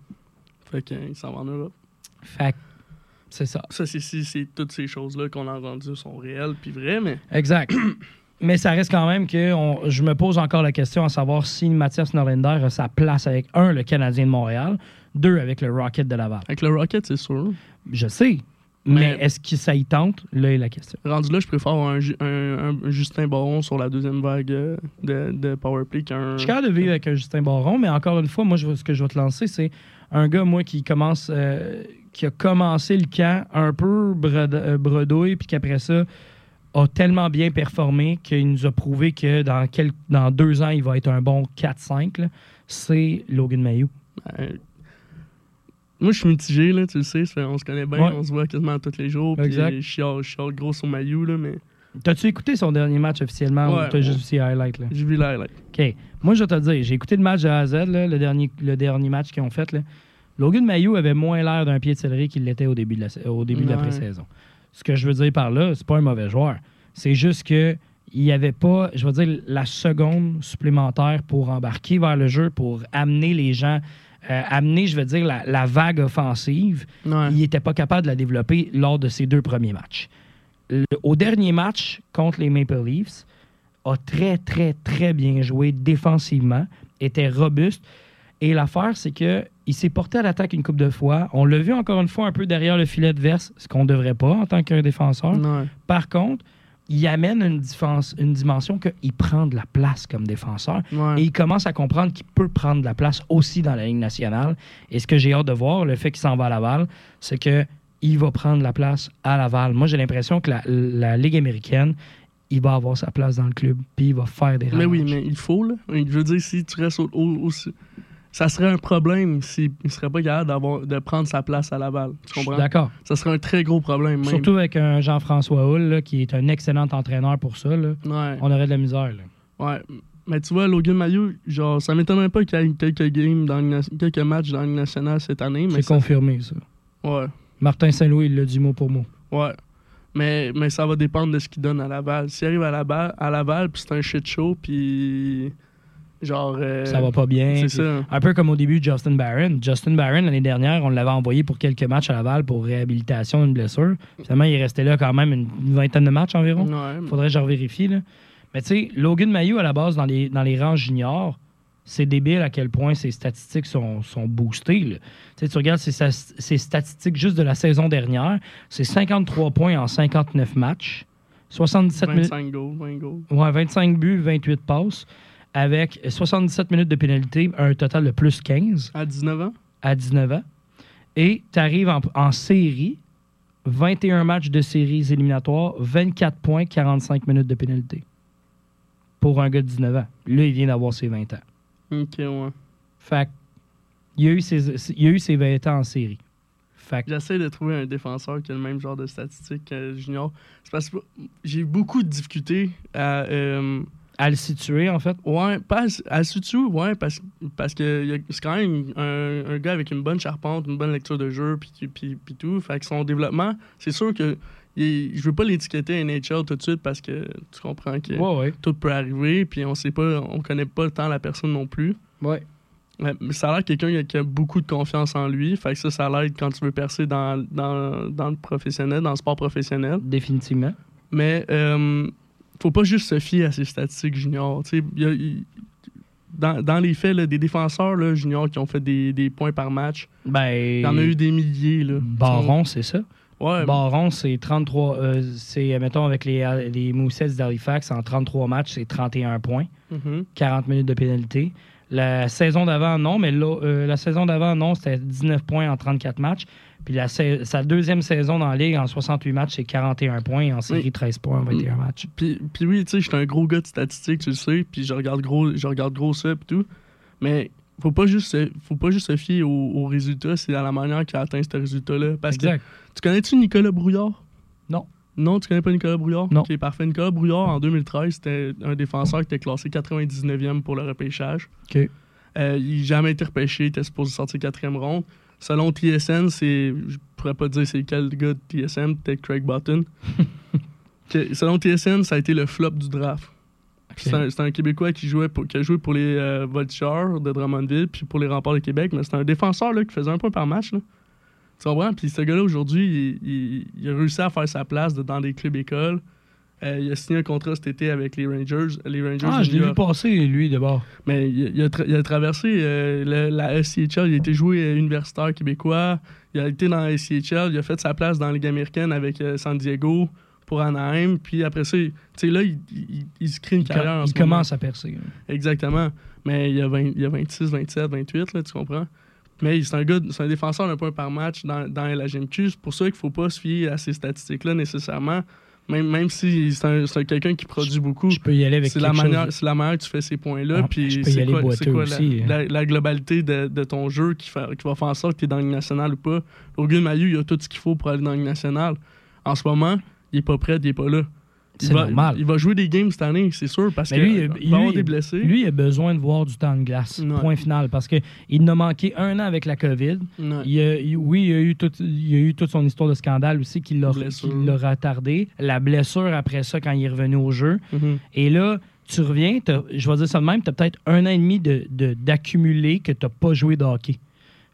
Fait qu'il s'en va en Europe. Fait que c'est ça. Ça, c'est toutes ces choses-là qu'on a entendues sont réelles puis vraies, mais Exact. [clears throat] Mais ça reste quand même que on- je me pose encore la question à savoir si Mathias Norlinder a sa place avec, un, le Canadien de Montréal, deux, avec le Rocket de Laval. avec le Rocket, c'est sûr. Je sais. Mais, Mais- est-ce que ça y tente? Là est la question. Rendu là, je préfère avoir un, Ju- un- un Justin Baron sur la deuxième vague de, de Powerplay qu'un. Je suis capable de vivre avec un Justin Baron, mais encore une fois, moi, je, ce que je vais te lancer, c'est un gars, moi, qui commence, euh, qui a commencé le camp un peu bredouille, puis qu'après ça, a tellement bien performé qu'il nous a prouvé que dans, quel- dans deux ans, il va être un bon 4-5. là. C'est Logan Mayou. Euh, Moi, je suis mitigé, là, tu le sais. on se connaît bien, Ouais. on se voit quasiment tous les jours. Puis je chiale, gros sur là, mais T'as-tu écouté son dernier match officiellement Ouais, ou t'as ouais. juste vu? Là? j'ai vu l'highlight. OK. Moi, je vais te dire, j'ai écouté le match de A à Z, là, le, dernier, le dernier match qu'ils ont fait. Là. Logan Mayou avait moins l'air d'un pied de céleri qu'il l'était au début de la, sa- au début de la pré-saison. Ce que je veux dire par là, c'est pas un mauvais joueur. C'est juste que il n'y avait pas, je veux dire, la seconde supplémentaire pour embarquer vers le jeu, pour amener les gens, euh, amener, je veux dire, la, la vague offensive Ouais. il n'était pas capable de la développer lors de ses deux premiers matchs. Le- au dernier match contre les Maple Leafs, a très, très, très bien joué défensivement, était robuste. Et l'affaire, c'est que il s'est porté à l'attaque une coupe de fois. On l'a vu encore une fois un peu derrière le filet de verse, ce qu'on ne devrait pas en tant qu'un défenseur. Par contre, il amène une, défense- une dimension qu'il prend de la place comme défenseur. Ouais. Et il commence à comprendre qu'il peut prendre de la place aussi dans la Ligue nationale. Et ce que j'ai hâte de voir, le fait qu'il s'en va à Laval, c'est que il va prendre la place à Laval. Moi, j'ai l'impression que la, la Ligue américaine, il va avoir sa place dans le club, puis il va faire des Mais oui, mais il faut, là. Je veux dire, si tu restes au, au- au- ça serait un problème s'il ne serait pas capable d'avoir- de prendre sa place à Laval. Tu Je suis comprends? d'accord. Ça serait un très gros problème, même. Surtout avec un Jean-François Hull, là, qui est un excellent entraîneur pour ça. là. Ouais. On aurait de la misère. là. Ouais. Mais tu vois, Logan Maillot, genre, ça m'étonnerait pas qu'il y ait quelques games dans quelques matchs dans la Ligue nationale cette année, C'est ça- confirmé, ça. ouais, Martin Saint-Louis, il l'a dit mot pour mot. ouais. Mais, mais ça va dépendre de ce qu'il donne à Laval. S'il arrive à Laval, à Laval puis c'est un shit show, puis genre... euh, Ça va pas bien. C'est puis- ça. Un peu comme au début de Justin Barron. Justin Barron, l'année dernière, on l'avait envoyé pour quelques matchs à Laval pour réhabilitation d'une blessure. Finalement, il est resté là quand même une vingtaine de matchs environ. Ouais, Faudrait que je revérifie. Là. Mais tu sais, Logan Mayou, à la base, dans les, dans les rangs juniors, c'est débile à quel point ses statistiques sont, sont boostées. Tu regardes ses, statistiques juste de la saison dernière, c'est 53 points en 59 matchs, 77 minutes, 25 goals, 20 goals. ouais, 25 buts, 28 passes, avec 77 minutes de pénalité, un total de plus 15 À 19 ans? à 19 ans. Et tu arrives en, en série, 21 matchs de séries éliminatoires, 24 points, 45 minutes de pénalité. Pour un gars de 19 ans. Là, il vient d'avoir ses 20 ans. Ok, ouais. Fait il a eu ses, il a eu ses 20 ans en série. J'essaie de trouver un défenseur qui a le même genre de statistiques que Junior. C'est parce que j'ai eu beaucoup de difficultés à. euh, à le situer, en fait. ouais, pas à, à Sutu, ouais, parce, parce que c'est quand même un, un gars avec une bonne charpente, une bonne lecture de jeu, puis, puis, puis tout. Fait que son développement, c'est sûr que il je veux pas l'étiqueter NHL tout de suite parce que tu comprends que Ouais, ouais. tout peut arriver, puis on sait pas, on connaît pas tant la personne non plus. Ouais. Ouais, mais ça a l'air quelqu'un qui a- qui a beaucoup de confiance en lui. Fait que ça, ça l'aide quand tu veux percer dans, dans, dans le professionnel, dans le sport professionnel. Définitivement. Mais euh, faut pas juste se fier à ses statistiques juniors. Y a- dans, dans les faits, là, des défenseurs là, juniors qui ont fait des, des points par match, Ben. il y en a eu des milliers. Là. Baron, c'est ça? Ouais, Baron, c'est 33. euh, c'est, mettons, avec les, les Moussets d'Halifax, en 33 matchs, c'est 31 points, mhm. 40 minutes de pénalité. La saison d'avant, non, mais euh, la saison d'avant, non, c'était 19 points en 34 matchs. Puis la, sa- deuxième saison dans la Ligue, en 68 matchs, c'est 41 points. En série, Oui. 13 points en 21 matchs. Puis, puis oui, tu sais, je suis un gros gars de statistiques, tu le sais, puis je regarde gros, je regarde gros ça, puis tout. Mais faut pas juste faut pas juste se fier aux, aux résultats, c'est à la manière qu'il a atteint ce résultat-là. Parce Exact. que tu connais-tu Nicolas Brouillard? Non. Non, tu connais pas Nicolas Brouillard? Non. Ok, parfait. Nicolas Brouillard, en 2013, c'était un défenseur qui était classé 99e pour le repêchage. OK. Euh, il n'a jamais été repêché, il était supposé sortir quatrième ronde. Selon TSN, c'est. Je pourrais pas dire c'est quel gars de TSN, peut-être Craig Button. [laughs] Que- selon TSN, ça a été le flop du draft. C'est un, Québécois qui, jouait pour, qui a joué pour les euh, Voltigeurs de Drummondville puis pour les Remparts de Québec, mais c'est un défenseur là, qui faisait un point par match. Là. Tu comprends? Puis ce gars-là, aujourd'hui, il, il- il a réussi à faire sa place de- dans des clubs écoles. Euh, il a signé un contrat cet été avec les Rangers. Les Rangers Ah, je l'ai vu passer, lui, d'abord. Mais il, il a, tra- il a traversé euh, le- la SCHL, il a été joué euh, universitaire québécois, il a été dans la SCHL, il a fait sa place dans la Ligue américaine avec euh, San Diego pour Anaheim, puis après ça, tu sais, là, il, se crée une carrière en il ce moment. commence à percer. hein. Exactement. Mais il y a, 20 il y a 26, 27, 28, là, tu comprends? Mais c'est un gars, c'est un défenseur d'un point par match dans, dans la GMQ. C'est pour ça qu'il faut pas se fier à ces statistiques-là nécessairement. Même, même si c'est un, quelqu'un qui produit beaucoup. Je peux y aller avec C'est la, manière, c'est la manière que tu fais ces points-là. Ah, puis c'est aller quoi, quoi la- hein. la, la globalité de, de ton jeu qui, fait, qui va faire en sorte que tu es dans la Ligue nationale ou pas. Logan Mayu, il a tout ce qu'il faut pour aller dans la Ligue nationale. En ce moment, il est pas prêt, il est pas là. C'est va, normal. Il va jouer des games cette année, c'est sûr, parce qu'il lui, va avoir des blessés. Lui, il a besoin de voir du temps de glace. Ouais. Point final. Parce qu'il a manqué un an avec la COVID. Ouais. Il a- il- oui, il y, a eu tout, il y a eu toute son histoire de scandale aussi qui l'a retardé. La blessure après ça, quand il est revenu au jeu. Mhm. Et là, tu reviens, je vais dire ça de même, tu as peut-être un an et demi d'accumuler de, que tu n'as pas joué de hockey.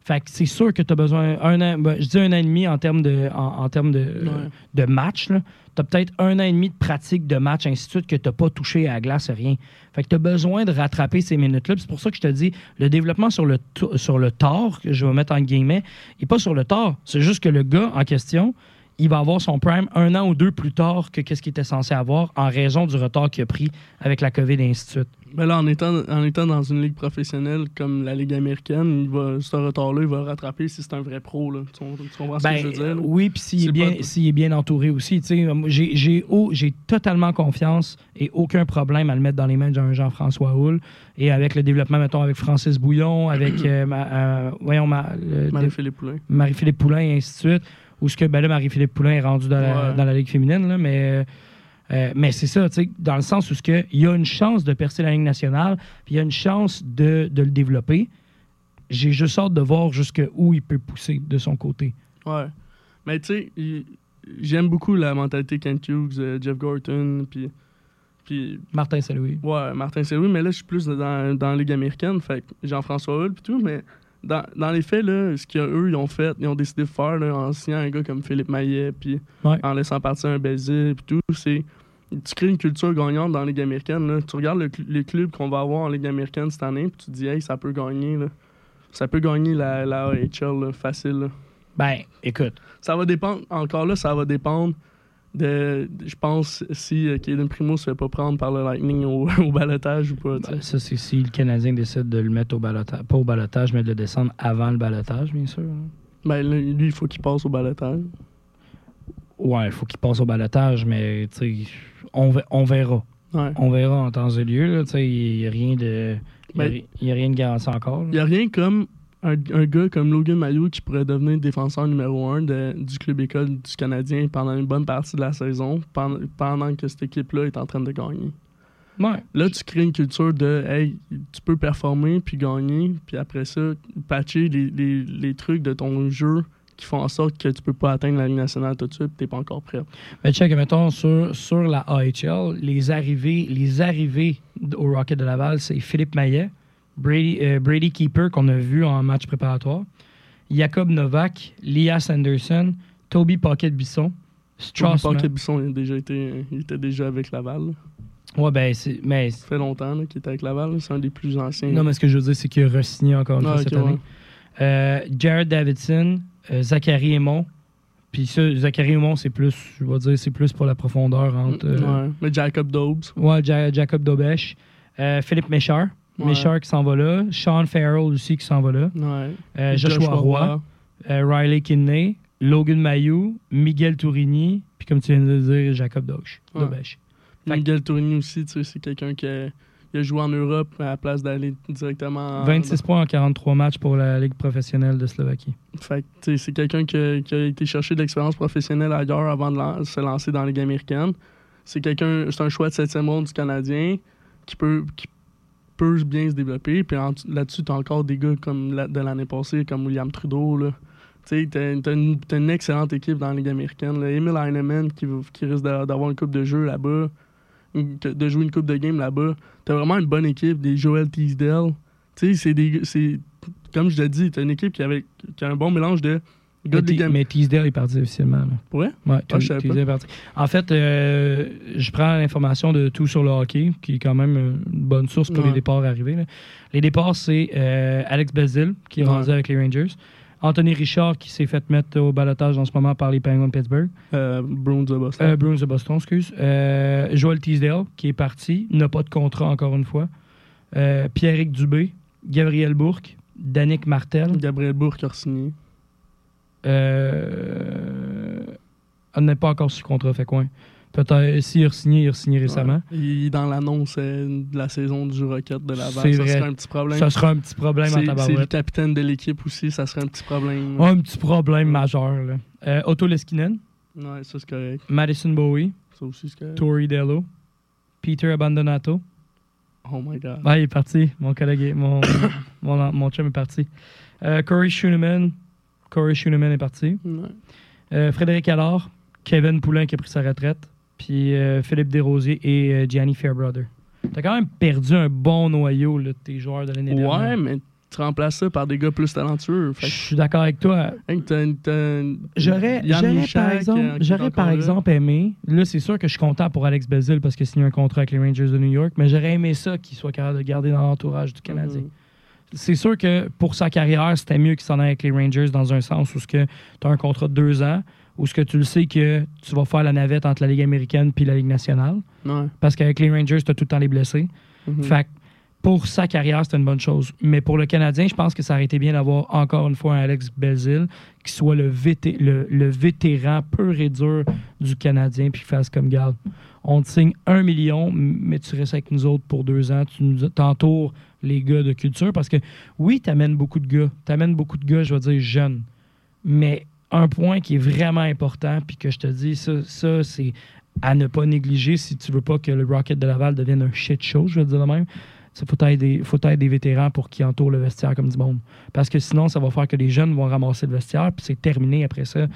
Fait que c'est sûr que tu as besoin un an, ben, je dis un an et demi en termes de, en, en termes de, Ouais. de match. Tu as peut-être un an et demi de pratique de match, ainsi de suite, que tu n'as pas touché à la glace, rien. Fait que tu as besoin de rattraper ces minutes-là. C'est pour ça que je te dis, le développement sur le, sur le tort, que je vais mettre en guillemets, n'est pas sur le tort. C'est juste que le gars en question, il va avoir son prime un an ou deux plus tard que ce qu'il était censé avoir en raison du retard qu'il a pris avec la COVID et ainsi de suite. Ben là, en étant, en étant dans une ligue professionnelle comme la Ligue américaine, il va, ce retard-là, il va le rattraper si c'est un vrai pro. Là. Tu, tu comprends ce que je veux Ben, dire? oui, puis s'il est, bien, est bien entouré aussi. J'ai, totalement confiance et aucun problème à le mettre dans les mains d'un Jean-François Houle. Et avec le développement, mettons, avec Francis Bouillon, avec euh, ma- euh, voyons, ma- Marie-Philippe Poulin. Marie-Philippe Poulain et ainsi de suite. Ou ce que ben là, Marie-Philippe Poulain est rendu dans, la, dans la Ligue féminine, là, mais, euh, mais c'est ça, tu sais, dans le sens où ce que, il y a une chance de percer la Ligue nationale, puis il y a une chance de, de le développer. J'ai juste hâte de voir jusqu'où il peut pousser de son côté. Ouais. Mais tu sais, j'aime beaucoup la mentalité Kent Hughes, euh, Jeff Gorton, puis. Puis, Martin Saint-Louis. ouais, Martin Saint-Louis, mais là, je suis plus dans, dans la Ligue américaine, fait que Jean-François Hull, puis tout, mais dans, dans les faits, là, ce qu'eux, ils ont fait, ils ont décidé de faire, là, en signant un gars comme Philippe Maillet, puis Ouais. en laissant partir un Bézil, puis tout, c'est. Tu crées une culture gagnante dans la Ligue américaine. Là. Tu regardes le les clubs qu'on va avoir en Ligue américaine cette année, puis tu te dis, hey, ça peut gagner. Là. Ça peut gagner la, la AHL là, facile. Ben, écoute, Ça va dépendre, encore là, ça va dépendre de, je pense, si Kaden Primo se fait pas prendre par le Lightning au, [laughs] au balotage ou pas. ben, ça, c'est si le Canadien décide de le mettre au balotage, pas au balotage, mais de le descendre avant le balotage, bien sûr. hein. Ben, lui, il faut qu'il passe au balotage. Ouais, il faut qu'il passe au balotage, mais on, on verra. Ouais. On verra en temps et lieu. Il n'y a rien de. Il a Ben, a rien de garanti encore. Il n'y a rien comme un, un gars comme Logan Mayo qui pourrait devenir défenseur numéro un de- du club école du Canadien pendant une bonne partie de la saison, pendant, pendant que cette équipe-là est en train de gagner. Ouais. Là, tu crées une culture de hey, tu peux performer puis gagner, puis après ça, patcher les, les- les trucs de ton jeu qui font en sorte que tu peux pas atteindre la Ligue nationale tout de suite, tu n'es pas encore prêt. Mais check, mettons, sur, sur la AHL, les arrivées, les arrivées au Rocket de Laval, c'est Philippe Maillet, Brady, euh, Brady Keeper qu'on a vu en match préparatoire, Jacob Novak, Lias Anderson, Toby Pocket-Bisson, Straussman. Straussman. Bisson, il, a déjà été, il était déjà avec Laval. Ouais, ben, c'est. Mais, Ça fait longtemps qu'il était avec Laval. C'est un des plus anciens. non, mais ce que je veux dire, c'est qu'il a re-signé encore une Ah, fois cette année. ouais. Euh, Jared Davidson, euh, Zachary Aymon. Puis ça, Zachary Aymon, c'est plus, je vais dire, c'est plus pour la profondeur entre. euh, Ouais. Mais Jacob Dobbs. Ouais, Ja- Jacob Dobesch. Euh, Philippe Méchard. Méchard qui s'en va là. Sean Farrell aussi qui s'en va là. Euh, Joshua, Roy. euh, Riley Kinney. Logan Mayou. Miguel Tourigny. Puis comme tu viens de le dire, Jacob que- Miguel Tourigny aussi, tu sais, c'est quelqu'un qui a, il a joué en Europe à la place d'aller directement en. 26 points en 43 matchs pour la Ligue professionnelle de Slovaquie. Fait que, c'est quelqu'un qui, a- qui a été chercher de l'expérience professionnelle ailleurs avant de se lancer dans la Ligue américaine. C'est quelqu'un, c'est un choix de septième ronde du Canadien qui peut, qui peut bien se développer. Puis là-dessus, t'as encore des gars comme de l'année passée, comme William Trudeau. Là. Tu t'as une, excellente équipe dans la Ligue américaine. Emil Heinemann qui, qui risque d'a- d'avoir une coupe de jeu là-bas, de jouer une coupe de game là-bas. T'as vraiment une bonne équipe, des Joel Teasdale. Tu sais, c'est comme je l'ai dit, t'as une équipe qui, avait, qui a un bon mélange de Mais, Teasdale est parti officiellement. Là. Ouais? Ouais, Ah, je savais Teasdale est parti. En fait, euh, je prends l'information de tout sur le hockey, qui est quand même une bonne source pour Ouais. les départs arrivés. là. Les départs, c'est euh, Alex Belzil, qui est Ouais. rendu avec les Rangers. Anthony Richard, qui s'est fait mettre au balotage en ce moment par les Penguins de Pittsburgh. Euh, Bruins de Boston. Euh, Bruins de Boston, excuse. Joel Teasdale, qui est parti, n'a pas de contrat encore une fois. Pierrick Dubé, Gabriel Bourque, Danick Martel. Gabriel Bourque a signé. Euh, on n'est pas encore sur contrat, fait quoi. Peut-être, s'il a signé, il a signé récemment. Ouais. Est dans l'annonce euh, de la saison du Rocket de Laval. Ça serait un petit problème. Ça sera un petit problème en C'est c'est le capitaine de l'équipe aussi, ça serait un petit problème. Un petit problème majeur. Là. Euh, Otto Leskinen, Ouais, ça c'est correct. Madison Bowie, Ça aussi c'est correct. Tori Dello, Peter Abandonato. Oh my god. Ah, il est parti. Mon collègue, est- mon, [coughs] mon, mon chum est parti. Euh, Corey Schooneman. Corey Schooneman est parti. Ouais. Euh, Frédéric Allard, Kevin Poulain qui a pris sa retraite, puis euh, Philippe Desrosiers et euh, Gianni Fairbrother. T'as quand même perdu un bon noyau là, de tes joueurs de l'année Ouais, dernière. mais tu remplaces ça par des gars plus talentueux. Je suis d'accord avec toi. J'aurais, par exemple, j'aurais par aimé. Là, c'est sûr que je suis content pour Alex Belzil parce qu'il a signé un contrat avec les Rangers de New York, mais j'aurais aimé ça qu'il soit capable de garder dans l'entourage du Canadien. Mhm. C'est sûr que pour sa carrière, c'était mieux qu'il s'en aille avec les Rangers dans un sens où tu as un contrat de deux ans, où ce que tu le sais que tu vas faire la navette entre la Ligue américaine puis la Ligue nationale. Ouais. Parce qu'avec les Rangers, tu as tout le temps les blessés. Mhm. Fait que pour sa carrière, c'est une bonne chose. Mais pour le Canadien, je pense que ça aurait été bien d'avoir encore une fois un Alex Belzil qui soit le, vété- le, le vétéran pur et dur du Canadien puis qui fasse comme garde. On te signe un million, mais tu restes avec nous autres pour deux ans. Tu nous t'entoures les gars de culture parce que oui, tu amènes beaucoup de gars. Tu amènes beaucoup de gars, je vais dire jeunes. Mais un point qui est vraiment important, puis que je te dis, ça, ça c'est à ne pas négliger si tu veux pas que le Rocket de Laval devienne un shit show, je vais dire de même. Il faut des, faut être des vétérans pour qu'ils entourent le vestiaire comme du monde. Parce que sinon, ça va faire que les jeunes vont ramasser le vestiaire, puis c'est terminé après ça.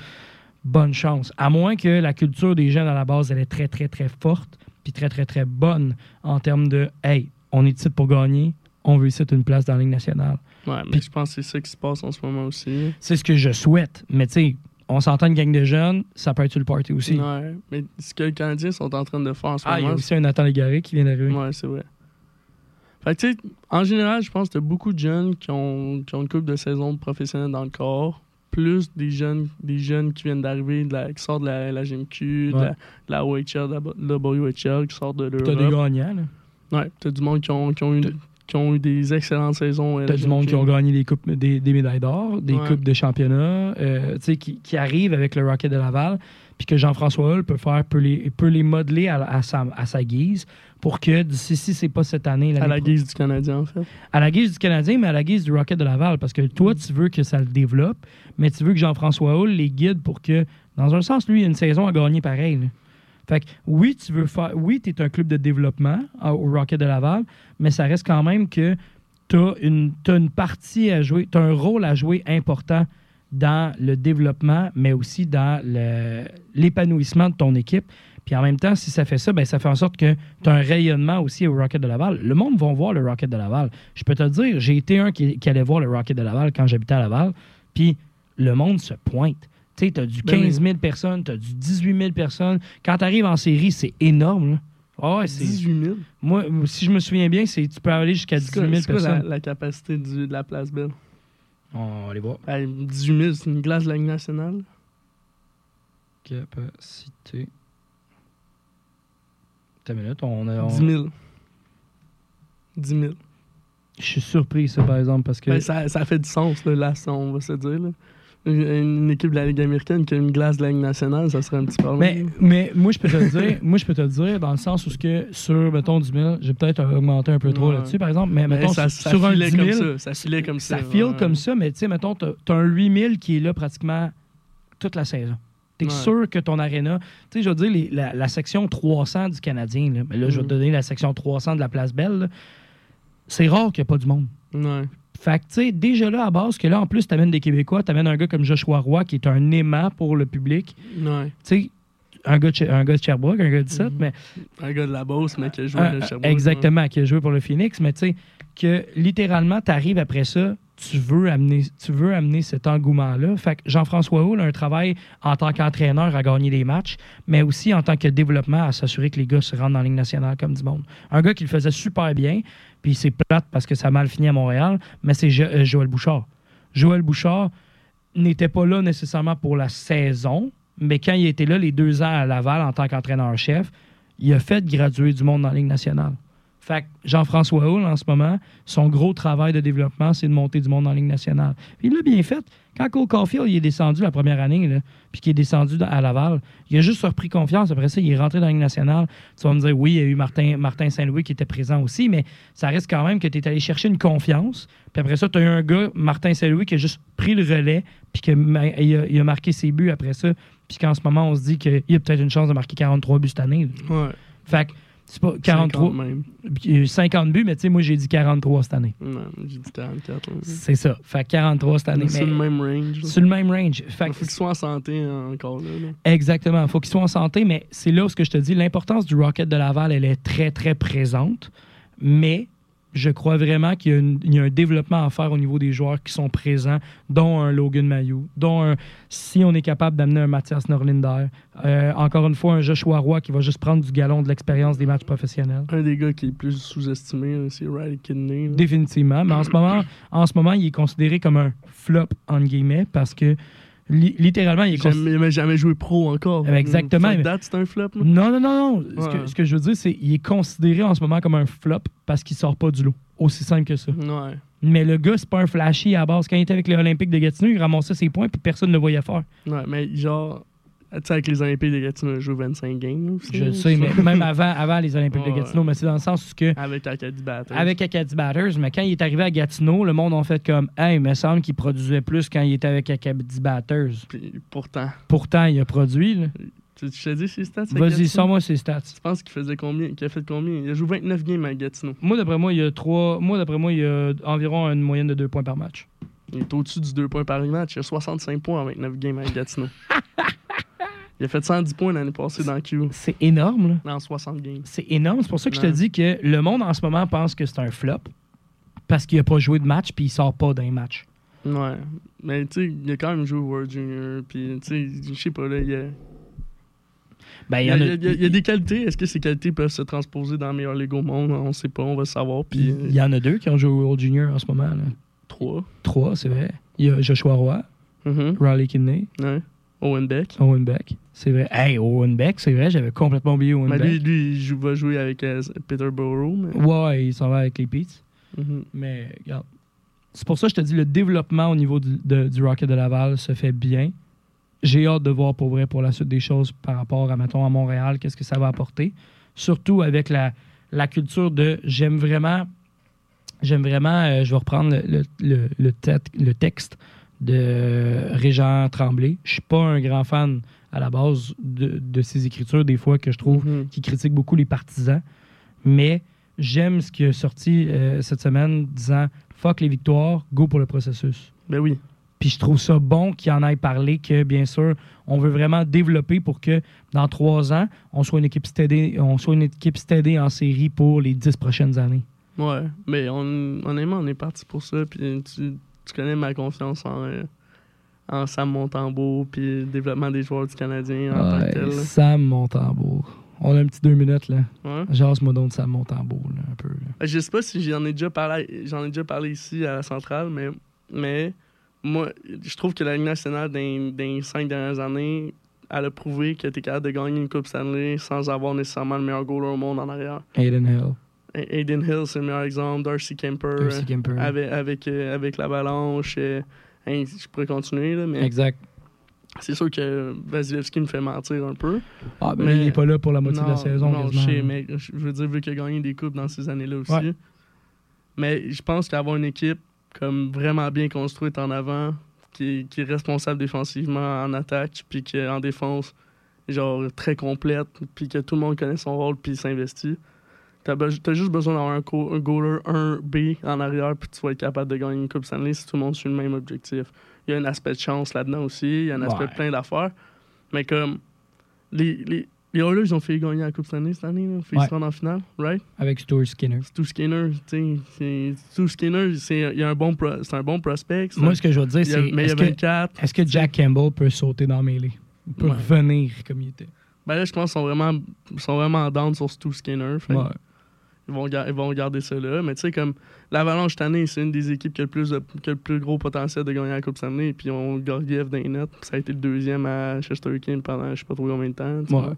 Bonne chance. À moins que la culture des jeunes à la base, elle est très, très, très forte, puis très, très, très bonne en termes de Hey, on est ici pour gagner, on veut ici une place dans la Ligue nationale. Ouais, mais je pense que c'est ça qui se passe en ce moment aussi. C'est ce que je souhaite. Mais tu sais, on s'entend une gang de jeunes, ça peut être le party aussi. Ouais, mais ce que les Canadiens sont en train de faire en ce Ah, il y a moment, aussi un Nathan Légaré qui vient d'arriver. Ouais, c'est vrai. Fait que, tu sais, en général, je pense que t'as beaucoup de jeunes qui ont, qui ont une coupe de saison professionnelle dans le corps, plus des jeunes, des jeunes qui viennent d'arriver, qui sortent de la, la GMQ, de, la, de la OHL, de la, WHL, qui sortent de Puis T'as des l'Europe. gagnants, là. Ouais, t'as du monde qui ont, qui ont, eu, qui ont eu des excellentes saisons. T'as du monde qui ont gagné des, coupes, des, des médailles d'or, des Ouais. coupes de championnat, euh, tu sais, qui, qui arrivent avec le Rocket de Laval, puis que Jean-François Hull peut faire, peut les, peut les modeler à, à sa, à sa guise pour que d'ici, si c'est pas cette année, À la guise du Canadien, en fait. à la guise du Canadien, mais à la guise du Rocket de Laval, parce que toi, tu veux que ça le développe, mais tu veux que Jean-François Hull les guide pour que, dans un sens, lui, il a une saison à gagner pareil. là. Fait que oui, tu veux faire. Oui, tu es un club de développement au Rocket de Laval, mais ça reste quand même que tu as une, t'as une partie à jouer, tu as un rôle à jouer important dans le développement, mais aussi dans l'épanouissement de ton équipe. Puis en même temps, si ça fait ça, ben, ça fait en sorte que tu as un rayonnement aussi au Rocket de Laval. Le monde va voir le Rocket de Laval. Je peux te le dire, j'ai été un qui, qui allait voir le Rocket de Laval quand j'habitais à Laval. Puis le monde se pointe. Tu sais, tu as du Ben oui. 15 000 personnes, tu as du 18 000 personnes. Quand tu arrives en série, c'est énorme. là. Ah ouais, c'est- 18 000. Moi, si je me souviens bien, c'est tu peux aller jusqu'à C'est 18 quoi, 000 c'est quoi la, personnes. la capacité du- de la place Belle? On va aller voir. Hey, 18 000, c'est une glace de la Ligue nationale. Capacité. T'as une minute, on a. on- 10 000. 10 000. Je suis surpris, ça, par exemple, parce que. Ben, ça, ça fait du sens, là, là, on va se dire. Là. Une, une équipe de la Ligue américaine qui a une glace de la Ligue nationale, ça serait un petit problème. mais, mais moi, je peux te le dire, [laughs] moi, je peux te le dire, dans le sens où ce que sur, mettons, 10 000, j'ai peut-être augmenté un peu trop Ouais. là-dessus, par exemple, mais, Mais mettons, ça, sur, ça sur un filait 10 000, comme ça. Ça filait comme ça. ça file ouais. comme ça, mais tu sais, mettons, t'as as un 8 000 qui est là pratiquement toute la saison. T'es Ouais. sûr que ton aréna, tu sais, je veux dire, les- la, la section 300 du Canadien, là, mais là, je vais Mhm. te donner la section 300 de la Place Belle, c'est rare qu'il n'y ait pas du monde. Ouais. Fait que, tu sais, déjà là, à base, que là, en plus, t'amènes des Québécois, t'amènes un gars comme Joshua Roy, qui est un aimant pour le public. Ouais. Tu sais, un gars, de, un gars de Sherbrooke, un gars de 17, Mhm. mais Un gars de la Beauce, mais qui a joué un- à Sherbrooke. exactement, qui a joué pour le Phoenix, mais tu sais, que littéralement, t'arrives après ça, tu veux amener, cet engouement-là. Fait que Jean-François Hull a un travail en tant qu'entraîneur à gagner des matchs, mais aussi en tant que développement à s'assurer que les gars se rendent dans la Ligue nationale comme du monde. Un gars qui le faisait super bien, puis c'est plate parce que ça a mal fini à Montréal, mais c'est euh, Joël Bouchard. Joël Bouchard n'était pas là nécessairement pour la saison, mais quand il était là les deux ans à Laval en tant qu'entraîneur-chef, il a fait graduer du monde dans la Ligue nationale. Fait que Jean-François Hull, en ce moment, son gros travail de développement, c'est de monter du monde dans la Ligue nationale. Puis il l'a bien fait. Quand Cole Caulfield il est descendu la première année, là, puis qu'il est descendu à Laval, il a juste repris confiance. Après ça, il est rentré dans la Ligue nationale. Tu vas me dire, oui, il y a eu Martin, Martin Saint-Louis qui était présent aussi, mais ça reste quand même que tu es allé chercher une confiance. Puis après ça, tu as eu un gars, Martin Saint-Louis, qui a juste pris le relais, puis qu'il a, il a- il a marqué ses buts après ça. Puis qu'en ce moment, on se dit qu'il y a peut-être une chance de marquer 43 buts cette année. là. Ouais. Fait que c'est pas 43, 50 même. puis 50 buts, mais tu sais, moi, j'ai dit 43 cette année. Non, j'ai dit 44. là. C'est ça. Fait que 43 cette année. C'est le même range. sur le même range. Fait faut qu'il soit en santé hein, encore là. là. Exactement. Il faut qu'ils soient en santé, mais c'est là où ce que je te dis, l'importance du Rocket de Laval, elle est très, très présente. Mais je crois vraiment qu'il y, a une- il y a un développement à faire au niveau des joueurs qui sont présents, dont un Logan Mayou, dont un, si on est capable d'amener un Mathias Norlinder, euh, encore une fois, un Joshua Roy qui va juste prendre du galon de l'expérience des matchs professionnels. Un des gars qui est plus sous-estimé, c'est Riley Kidney. là. Définitivement. Mais en ce moment, en ce moment, il est considéré comme un flop, entre guillemets, parce que li- littéralement, il est considéré. Jamais, il n'a jamais joué pro encore. Eh, exactement, que mais- date, c'est un flop. là. Non, non, non, non. Ce, que, Ouais. ce que je veux dire, c'est qu'il est considéré en ce moment comme un flop parce qu'il sort pas du lot. Aussi simple que ça. Ouais. Mais le gars, c'est pas un flashy à la base. Quand il était avec les Olympiques de Gatineau, il ramassait ses points puis personne ne le voyait faire. Ouais, mais genre, sais, avec les Olympiques de Gatineau, il a joué 25 games. aussi, Je le sais, mais [laughs] même avant, avant les Olympiques de Gatineau, mais c'est dans le sens que Avec Acadie Batters. avec Acadie Batters, mais quand il est arrivé à Gatineau, le monde a fait comme Hey, il me semble qu'il produisait plus quand il était avec Acadie Batters. Puis pourtant, Pourtant, il a produit. là. tu tu t'ai dit ses stats Vas-y, sors-moi ses stats. Tu penses qu'il faisait combien Qu'il a fait combien? Il a joué 29 games avec Gatineau. Moi, d'après moi, il y a trois. Moi, d'après moi, il y a environ une moyenne de deux points par match. Il est au-dessus du 2 points par match. Il a 65 points en 29 games avec Gatineau. [laughs] il a fait 110 points l'année passée dans Q. C'est énorme, là. Dans 60 games. C'est énorme. C'est pour ça que je te dis que le monde en ce moment pense que c'est un flop parce qu'il a pas joué de match puis il sort pas d'un match. Ouais. Mais tu sais, il a quand même joué au World Junior. Puis tu sais, je sais pas, là, il y a. Ben, Il y, a, il y a- il y a des qualités. Est-ce que ces qualités peuvent se transposer dans la meilleure ligue au monde? On sait pas, on va le savoir. Puis il y en a deux qui ont joué au World Junior en ce moment. Là. 3. Trois, c'est vrai. Il y a Joshua Roy, Riley Kidney, Ouais. Owen Beck. Owen Beck. C'est vrai. Hey, Owen Beck, c'est vrai, j'avais complètement oublié Owen Mais Beck. lui, lui, il joue- va jouer avec euh, Peterborough. Mais... Ouais, il s'en va avec les Peets. Mhm. Mais regarde. C'est pour ça que je te dis, le développement au niveau du, de- du Rocket de Laval se fait bien. J'ai hâte de voir pour vrai pour la suite des choses par rapport à, mettons, à Montréal, qu'est-ce que ça va apporter. Surtout avec la, la culture de j'aime vraiment, j'aime vraiment, euh, je vais reprendre le, le, le, le texte de Régent Tremblay. Je suis pas un grand fan à la base de, de ses écritures, des fois que je trouve Mhm. qui critique beaucoup les partisans. Mais j'aime ce qui est sorti euh, cette semaine disant fuck les victoires, go pour le processus. Ben oui. Puis je trouve ça bon qu'il en ait parlé, que bien sûr, on veut vraiment développer pour que dans trois ans, on soit une équipe stédée, on soit une équipe stédée en série pour les dix prochaines années. Ouais, mais on, honnêtement, on est parti pour ça. Puis tu, tu connais ma confiance en, en Sam Montembeau, puis le développement des joueurs du Canadien en tant que tel. là. Sam Montembeau. On a un petit deux minutes, là. Ouais. Jase-moi donc de Sam Montembeau, là, un peu. là. Euh, Je sais pas si j'en ai déjà parlé j'en ai déjà parlé ici à la centrale, mais, mais moi, je trouve que la Ligue nationale dans, dans les cinq dernières années, elle a prouvé que tu es capable de gagner une Coupe Stanley sans avoir nécessairement le meilleur goaler au monde en arrière. Aiden Hill. Aiden Hill, c'est le meilleur exemple. Darcy Kemper, Darcy euh, Kemper. avec, avec, euh, avec l'Avalanche. euh, hein, je pourrais continuer, là, mais Exact. c'est sûr que Vasilevski me fait mentir un peu. Ah, ben Mais- il n'est pas là pour la moitié de la saison. Non, je sais, mais je veux dire, vu qu'il a gagné des coupes dans ces années-là aussi. Ouais. Mais je pense qu'avoir une équipe comme vraiment bien construite en avant, qui, est- qui est responsable défensivement en attaque, puis qu'en défense, genre très complète, puis que tout le monde connaît son rôle, puis s'investit. T'as, t'as juste besoin d'avoir un, goaler 1B en arrière, puis tu vas être capable de gagner une Coupe Stanley si tout le monde suit le même objectif. Il y a un aspect de chance là-dedans aussi, il y a un aspect Ouais. de plein d'affaires. Mais comme les, les, les Oilers, ils ont fait gagner la Coupe Stanley cette année, là. Fait Ouais. se rendre en finale, right? Avec Stuart Skinner. Stu Skinner, tu sais, c'est- Stu Skinner, c'est il y a un bon pro- c'est un bon prospect. Moi, ce que je veux dire, c'est mais il y a que, 24. est-ce que Jack Campbell peut sauter dans mêlée? Il peut Ouais. revenir comme il était. Ben là, je pense qu'ils sont vraiment, sont vraiment down sur Stu Skinner. fait Ouais. Ils, vont, ils vont garder ça là. Mais tu sais, comme l'Avalanche cette année, c'est une des équipes qui a le plus, de- qui a le plus gros potentiel de gagner la Coupe Stanley. Puis ont Gorgiev dans les nets. puis Ça a été le deuxième à Chesterkin pendant je sais pas trop combien de temps. tu Ouais. vois.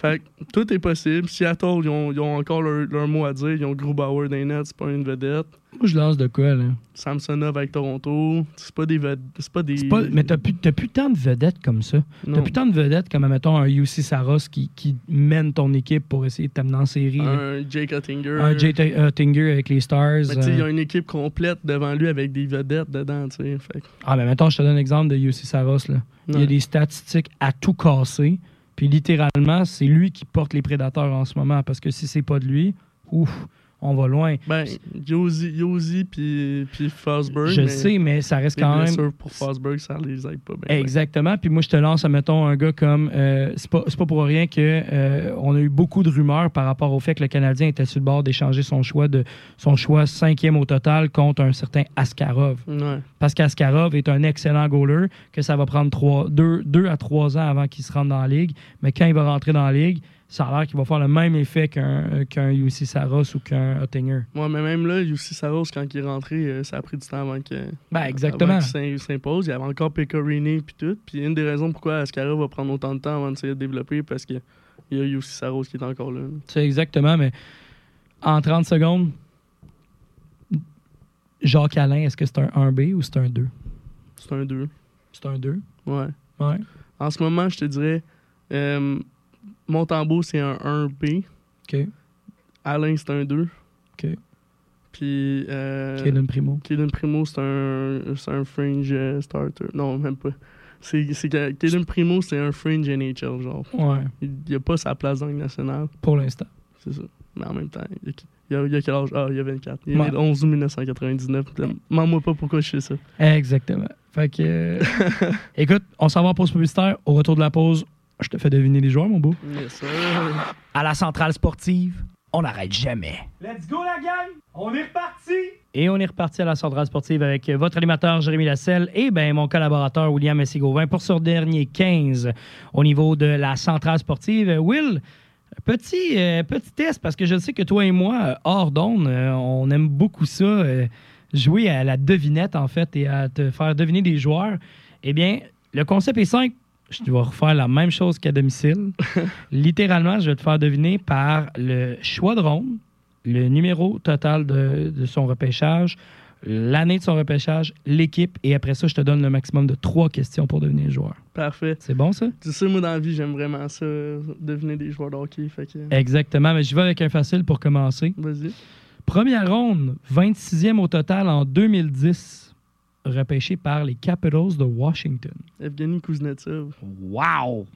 Fait que tout est possible. Seattle, ils ont, ils ont encore leur, leur mot à dire. Ils ont Grubauer les nets, c'est pas une vedette. Moi, je lance de quoi, là? Samsonov avec Toronto, c'est pas des vedettes. C'est pas des. C'est pas- mais t'as plus, t'as plus tant de vedettes comme ça. T'as plus tant de vedettes comme, mettons, un UC Saros qui, qui mène ton équipe pour essayer de t'amener en série. un Jake Ottinger. Un Jay Ta- euh, Tinger avec les Stars. Mais tu sais, il y a euh, une équipe complète devant lui avec des vedettes dedans, tu sais. Fait Ah, mais mettons, je te donne un exemple de UC Saros. Là. Il y a des statistiques à tout casser. Puis littéralement, c'est lui qui porte les prédateurs en ce moment. Parce que si c'est pas de lui, ouf, on va loin. Ben, Yosi, puis, Fosberg. je mais sais, mais ça reste quand même. pour Fosberg, ça les aide pas bien. Exactement. Puis moi, je te lance, mettons, un gars comme. euh, c'est pas, pas pour rien que euh, on a eu beaucoup de rumeurs par rapport au fait que le Canadien était sur le bord d'échanger son choix de son choix cinquième au total contre un certain Askarov. Ouais. Parce qu'Askarov est un excellent goaler, que ça va prendre trois, deux, deux à trois ans avant qu'il se rende dans la ligue. Mais quand il va rentrer dans la ligue, ça a l'air qu'il va faire le même effet qu'un qu'un UC Saros ou qu'un Ottinger. Moi, mais même là, Yosi Saros, quand il est rentré, euh, ça a pris du temps avant que. Ben, exactement. Avant s'impose. Il y avait encore Pecorini puis tout. Puis une des raisons pourquoi Ascara va prendre autant de temps avant de se développer, parce qu'il y a Yosi Saros qui est encore là. C'est exactement, mais en 30 secondes, Jacques Alain, est-ce que c'est un 1B ou c'est un 2? C'est un 2. C'est un 2. Ouais. Ouais. En ce moment, je te dirais, euh, Montembeau, c'est un 1B. OK. Alain, c'est un 2. OK. Puis. Euh, Kaden Primo. Kaden Primo, c'est un, c'est un fringe euh, starter. Non, même pas. C'est, que Kaden Primo, c'est un fringe NHL, genre. Ouais, Il n'y a pas sa place dans le national, pour l'instant. c'est ça. Mais en même temps, il y a, il y a- y a quel âge? Ah, il y a 24. Il est Ouais. né le 11 août 1999. Demande-moi pas pourquoi je sais ça. Exactement. Fait que. euh, [laughs] écoute, on s'en va en pause publicitaire. Au retour de la pause, je te fais deviner les joueurs, mon beau. Yes. À la centrale sportive, on n'arrête jamais. Let's go, la gang! On est reparti! Et on est reparti à la centrale sportive avec votre animateur Jérémy Lasselle et ben, mon collaborateur William Messigauvin pour ce dernier 15 au niveau de la centrale sportive. Will, petit, euh, petit test parce que je sais que toi et moi, euh, hors d'onde, euh, on aime beaucoup ça, euh, jouer à la devinette en fait et à te faire deviner des joueurs. Eh bien, le concept est simple. Je vais refaire la même chose qu'à domicile. [laughs] Littéralement, je vais te faire deviner par le choix de ronde, le numéro total de, de son repêchage, l'année de son repêchage, l'équipe, et après ça, je te donne le maximum de trois questions pour devenir joueur. Parfait. C'est bon, ça? Tu sais, moi, dans la vie, j'aime vraiment ça, devenir des joueurs de hockey. Fait que, Exactement, mais je vais avec un facile pour commencer. vas-y. Première ronde, 26e au total en 2010, repêché par les Capitals de Washington. Evgeny Kuznetsov. Wow!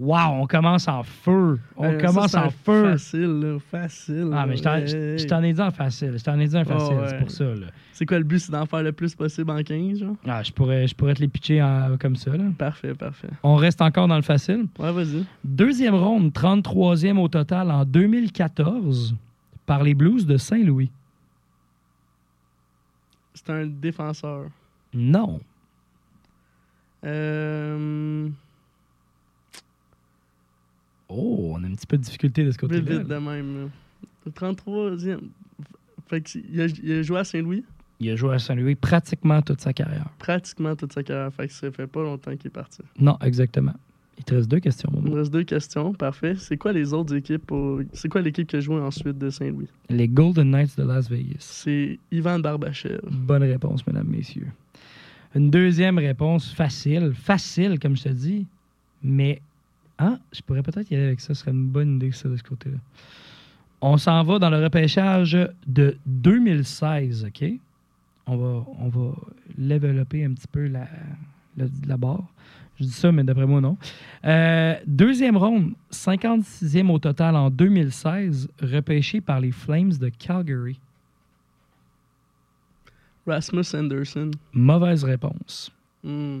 Wow, on commence en feu. On Euh, commence en feu. Facile, là, facile. Ah, mais je t'en- ai dit en facile. Je t'en ai dit en facile, Oh, c'est pour ça. Là. C'est quoi le but? C'est d'en faire le plus possible en 15, genre? Ah, je, pourrais, je pourrais te les pitcher en- comme ça. Là. Parfait, parfait. On reste encore dans le facile. Ouais, vas-y. Deuxième ronde, 33e au total en 2014 par les Blues de Saint-Louis. C'est un défenseur. Non. Euh... Oh, on a un petit peu de difficulté de ce Vite, côté-là. vite de même, là. Le 33e. Fait que, il, a, il a joué à Saint-Louis Il a joué à Saint-Louis pratiquement toute sa carrière. pratiquement toute sa carrière. Fait que ça fait pas longtemps qu'il est parti. Non, exactement. Il te reste deux questions, mon Il me reste deux questions. Parfait. C'est quoi les autres équipes pour... C'est quoi l'équipe qui a joué ensuite de Saint-Louis? Les Golden Knights de Las Vegas. C'est Ivan Barbachev. Bonne réponse, mesdames, messieurs. Une deuxième réponse facile. Facile, comme je te dis. Mais, ah, je pourrais peut-être y aller avec ça. Ce serait une bonne idée, ça, de ce côté-là. On s'en va dans le repêchage de 2016, OK? On va, on va développer un petit peu la, barre. Je dis ça, mais d'après moi, non. Euh, deuxième ronde, 56e au total en 2016, repêché par les Flames de Calgary. Rasmus Anderson. Mauvaise réponse. Hmm.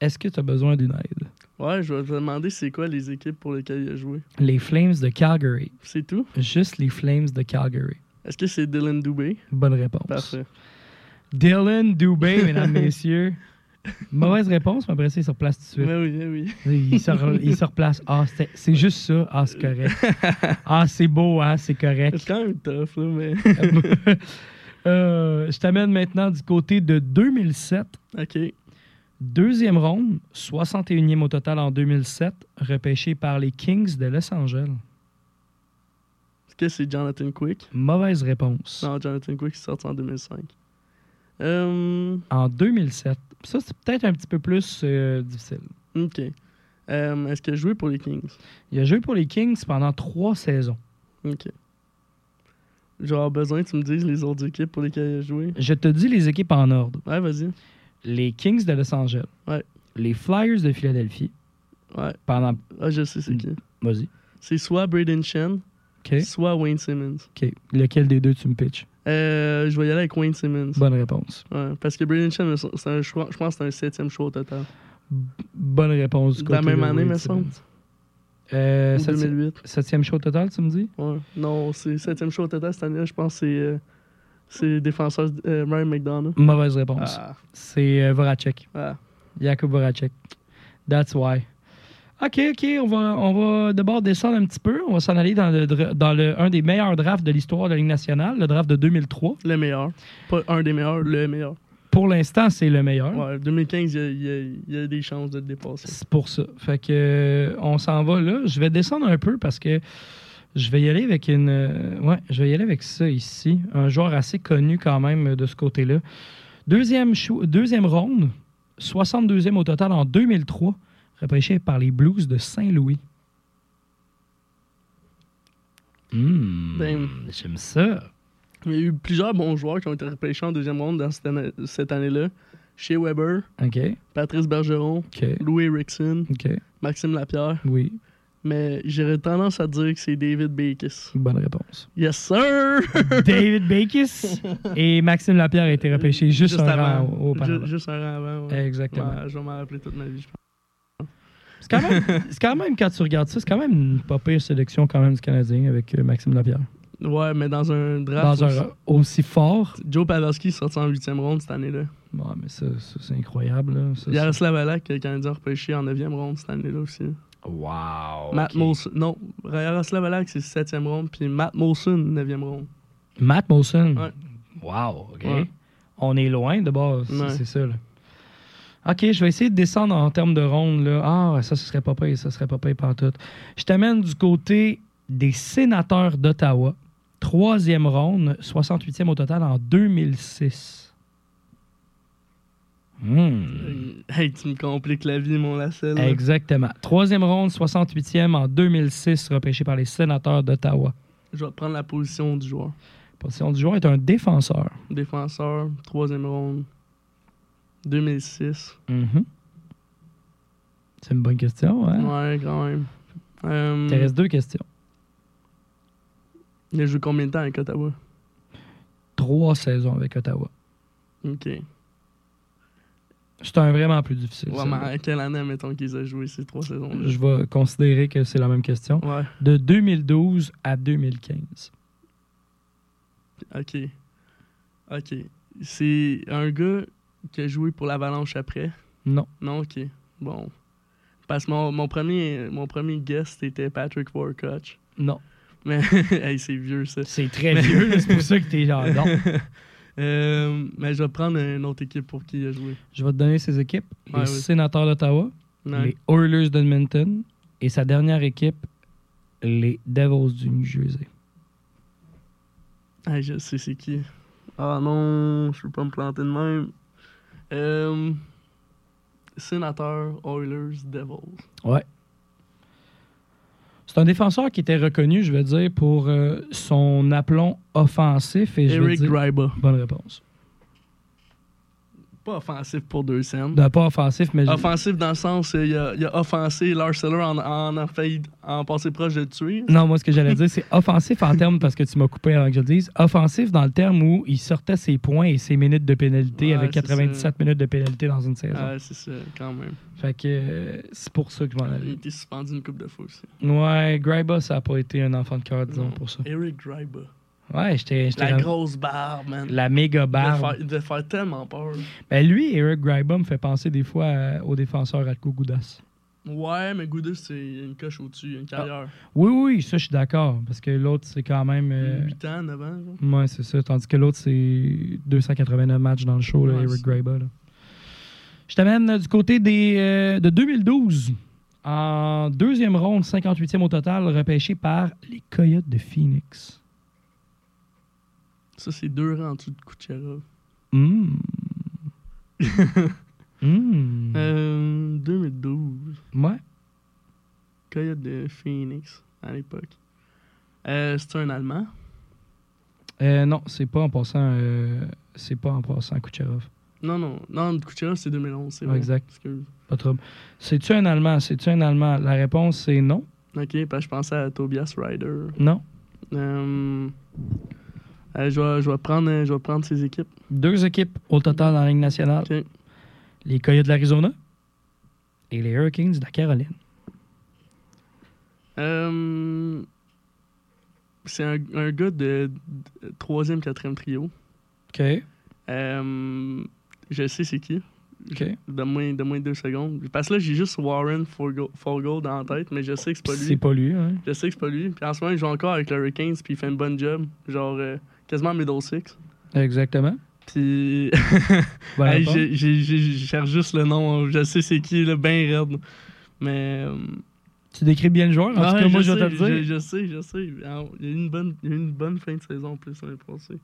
Est-ce que tu as besoin d'une aide? Ouais, je vais te demander c'est quoi les équipes pour lesquelles il a joué. Les Flames de Calgary. C'est tout? Juste les Flames de Calgary. Est-ce que c'est Dylan Dubé? Bonne réponse. Parfait. Dylan Dubé, mesdames, [laughs] messieurs. Mauvaise réponse, mais après ça, il se replace tout de suite. Mais oui, mais oui. Il se, re- il se replace. Ah, c'est juste ça. Ah, c'est correct. [laughs] Ah, c'est beau, hein, c'est correct. C'est quand même tough, là, mais. [laughs] Euh, je t'amène maintenant du côté de 2007. ok. Deuxième ronde, 61e au total en 2007, repêché par les Kings de Los Angeles. Est-ce que c'est Jonathan Quick? Mauvaise réponse. Non, Jonathan Quick est sorti en 2005. Euh, En 2007. Ça, c'est peut-être un petit peu plus euh, difficile. ok. Euh, Est-ce qu'il a joué pour les Kings? Il a joué pour les Kings pendant trois saisons. Ok. J'aurais besoin que tu me dises les autres équipes pour lesquelles il a joué? Je te dis les équipes en ordre. Ouais, vas-y. Les Kings de Los Angeles. Ouais. Les Flyers de Philadelphie. Ouais. Pendant... Ah, je sais c'est qui. Vas-y. C'est soit Braden Chen, soit Wayne Simmons. OK. Lequel des deux tu me pitches? Euh, je vais y aller avec Wayne Simmons. Bonne réponse. Ouais, parce que Braden Chen, c'est un choix, je pense que c'est un septième choix au total. Bonne réponse. du De la même année, me semble. Euh, Ou septi- 2008. septième show total, tu me dis? Ouais. Non, c'est septième au total cette année-là. Je pense que c'est euh, c'est défenseur euh, Ryan McDonough. Mauvaise réponse. Ah, C'est euh, Voracek. ah. Jakub Voracek. That's why. OK, OK, on va, on va d'abord descendre un petit peu. On va s'en aller dans, le, dans le, un des meilleurs drafts de l'histoire de la Ligue nationale, le draft de 2003. Le meilleur. Pas un des meilleurs, le meilleur. Pour l'instant, c'est le meilleur. Ouais, 2015, il y a, y y des chances de le dépasser. C'est pour ça. Fait que euh, on s'en va là. Je vais descendre un peu parce que je vais y aller avec une. euh, ouais, je vais y aller avec ça ici. Un joueur assez connu quand même euh, de ce côté-là. Deuxième, deuxième ronde, 62e au total en 2003, repêché par les Blues de Saint-Louis. Hmm, Ben. J'aime ça. Il y a eu plusieurs bons joueurs qui ont été repêchés en deuxième ronde dans cette année- cette année-là. Shea Weber, OK. Patrice Bergeron, OK. Louis Erickson, OK. Maxime Lapierre. Oui. Mais j'aurais tendance à dire que c'est David Bakis. Bonne réponse. Yes, sir! [laughs] David Bakis et Maxime Lapierre a été repêché juste, un avant. rang au-. Ju- juste un rang avant. ouais. Exactement. Ouais, je vais m'en rappeler toute ma vie, je pense. C'est quand, même, [laughs] c'est quand même, quand tu regardes ça, c'est quand même une pas pire sélection quand même du Canadien avec euh, Maxime Lapierre. Ouais, mais dans un draft. Dans aussi. un aussi fort. Joe Pavelski est sorti en huitième ronde cette année-là. Ouais, mais ça, ça, c'est incroyable. Là. Ça, Yaroslav Alak, le Canadien a repêché en neuvième ronde cette année-là aussi. Wow. Matt ok. Molson. Non, Yaroslav Alak, c'est septième ronde. Puis Matt Molson, neuvième ronde. Matt Molson. Ouais. Wow, OK. Ouais. On est loin de base. Ouais. C'est ça. Là. OK, je vais essayer de descendre en termes de ronde. Là. Ah, ça, ce serait pas pire. Ça serait pas pire pantoute. Je t'amène du côté des sénateurs d'Ottawa. Troisième ronde, 68e au total en 2006. Hmm. Hey, tu me compliques la vie, mon lacelle. Exactement. Troisième ronde, 68e en 2006, repêché par les sénateurs d'Ottawa. Je vais prendre la position du joueur. La position du joueur est un défenseur. Défenseur, troisième ronde. 2006. Mhm. C'est une bonne question, hein? Ouais, quand même. Euh, Il te reste deux questions. il a joué combien de temps avec Ottawa? Trois saisons avec Ottawa. Ok. C'est un vraiment plus difficile. Ouais, mais à quelle année, mettons, qu'ils ont joué ces trois saisons-là? Je vais considérer que c'est la même question. Ouais, De 2012 à 2015. ok. Ok. C'est un gars qui a joué pour l'Avalanche après? Non. Non, ok. Bon. Parce que mon, mon premier, mon premier guest était Patrick Warcoach. Non. Mais, [laughs] hey, c'est vieux, ça. C'est très vieux, c'est pour ça que t'es genre non. [laughs] Euh, mais je vais prendre une autre équipe pour qui il a joué. Je vais te donner ses équipes. Les oui. Sénateurs d'Ottawa, les Oilers d'Edmonton et sa dernière équipe, les Devils du New Jersey. Ah, je sais c'est qui. Ah non, je peux pas me planter de même. Euh, Sénateur, Oilers, Devils. Ouais. C'est un défenseur qui était reconnu, je veux dire, pour euh, son aplomb offensif. Et je vais Eric dire... Greiba. Bonne réponse. Pas offensif pour deux scènes. Non, pas offensif, mais... Offensif dans le sens, euh, il a, il a offensé Lars Eller en, en, en, failli en passé proche de le tuer. Non, moi, ce que j'allais dire, c'est offensif en termes, parce que tu m'as coupé avant que je le dise, offensif dans le terme où il sortait ses points et ses minutes de pénalité Ouais, avec c'est 97 minutes de pénalité dans une saison. Ah, c'est ça, quand même. Fait que euh, c'est pour ça que je m'en Il a allais. été suspendu une coupe de fois aussi. Ouais, Greiba, ça a pas été un enfant de cœur, disons, Non. pour ça. Eric Greiba. Ouais, j'étais... La grosse barbe, man. La méga barbe. il devait faire tellement peur. Ben lui, Eric Greiba me fait penser des fois à- au défenseur Radko Goudas. Ouais, mais Goudus, c'est une coche au-dessus, une carrière. Oui, oui, ça, je suis d'accord. Parce que l'autre, c'est quand même... euh, 8 ans, 9 ans. genre. Ouais, c'est ça. Tandis que l'autre, c'est 289 matchs dans le show, là, Ouais, Eric Greiba. là. Je t'amène euh, du côté des, euh, de 2012. En deuxième ronde, 58e au total, repêché par les Coyotes de Phoenix. Ça, c'est deux rangs en dessous de Kucherov. Hum. Hum. [laughs] Euh, 2012. Ouais. Coyote de Phoenix, à l'époque. Euh, c'est un Allemand? Euh, non, c'est pas en passant. euh, c'est pas en passant Kucherov. Non, non. Non, Kucherov, c'est 2011. C'est exact. Excuse. Pas trop. C'est-tu un Allemand? C'est-tu un Allemand? La réponse, c'est non. Ok, parce que je pensais à Tobias Ryder. Non. Euh, euh, je, vais, je, vais prendre, euh, je vais prendre ses équipes. Deux équipes au total dans la Ligue nationale. Les Coyotes de l'Arizona et les Hurricanes de la Caroline. Euh, c'est un, un gars de, de troisième, quatrième trio. OK. Euh, je sais c'est qui. OK. Donne-moi donne-moi deux secondes. Parce que là, j'ai juste Warren Forgo- Forgold en tête, mais je sais que c'est pas C'est lui. pas lui, hein? Je sais que c'est pas lui. Puis en ce moment, il joue encore avec les Hurricanes, puis il fait une bonne job. Genre, euh, quasiment middle six. Exactement. Puis. [laughs] Hey, je cherche juste le nom. Je sais c'est qui, le ben raide. Mais. euh, Tu décris bien le joueur. En tout cas, moi, je vais te le dire. je sais, je sais. Ah, Il y a eu une bonne, une bonne fin de saison en plus l'année passée.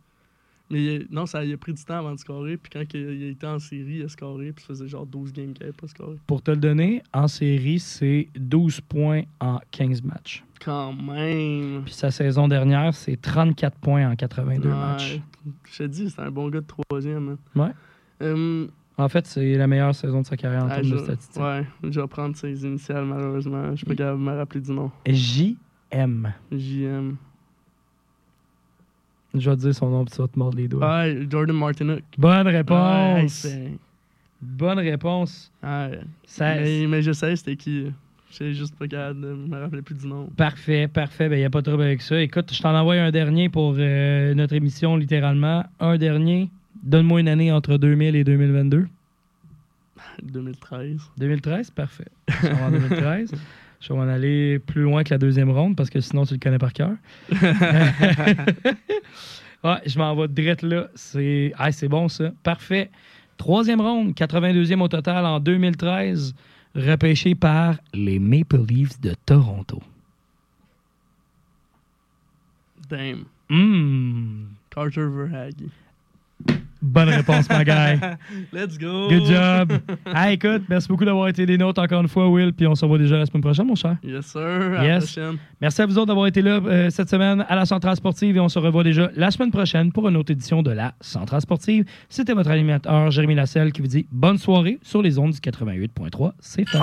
Mais non, ça il a pris du temps avant de scorer. Puis quand il, il a été en série, il a scoré. Puis ça faisait genre 12 games qu'il n'avait pas scoré. Pour te le donner, en série, c'est 12 points en 15 matchs. Quand même. Puis sa saison dernière, c'est 34 points en 82 Ouais. matchs. Je te dis, c'est un bon gars de troisième. hein. Ouais. Euh, En fait, c'est la meilleure saison de sa carrière en ah, termes de statistiques. Ouais, je vais prendre ses initiales malheureusement. Je suis pas me rappeler du nom. JM. JM. Je vais te dire son nom, puis tu vas te mordre les doigts. Ouais, Jordan Martinook. Bonne réponse. Bonne réponse. ouais. Ça- Mais, mais je sais c'était qui. Je sais juste pas capable de me rappeler plus du nom. Parfait, parfait. Il n'y a pas de trouble avec ça. Écoute, je t'en envoie un dernier pour euh, notre émission, littéralement. Un dernier. Donne-moi une année entre 2000 et 2022. 2013. 2013, parfait. Je vais en 2013. [laughs] Je vais en aller plus loin que la deuxième ronde parce que sinon tu le connais par cœur. [laughs] ouais, je m'en vais direct là. C'est ah, bon ça. Parfait. Troisième ronde, 82e au total en 2013, repêché par les Maple Leafs de Toronto. Damn. Hmm. Carter Verhage. Bonne réponse, ma guy. [laughs] Let's go. Good job. Ah, écoute, merci beaucoup d'avoir été des nôtres encore une fois, Will. Puis on se revoit déjà la semaine prochaine, mon cher. Yes, sir. À Yes. la prochaine. Merci à vous autres d'avoir été là euh, cette semaine à la Centrale Sportive et on se revoit déjà la semaine prochaine pour une autre édition de la Centrale Sportive. C'était votre animateur Jérémy Lasselle qui vous dit bonne soirée sur les ondes du 88.3. C'est fait.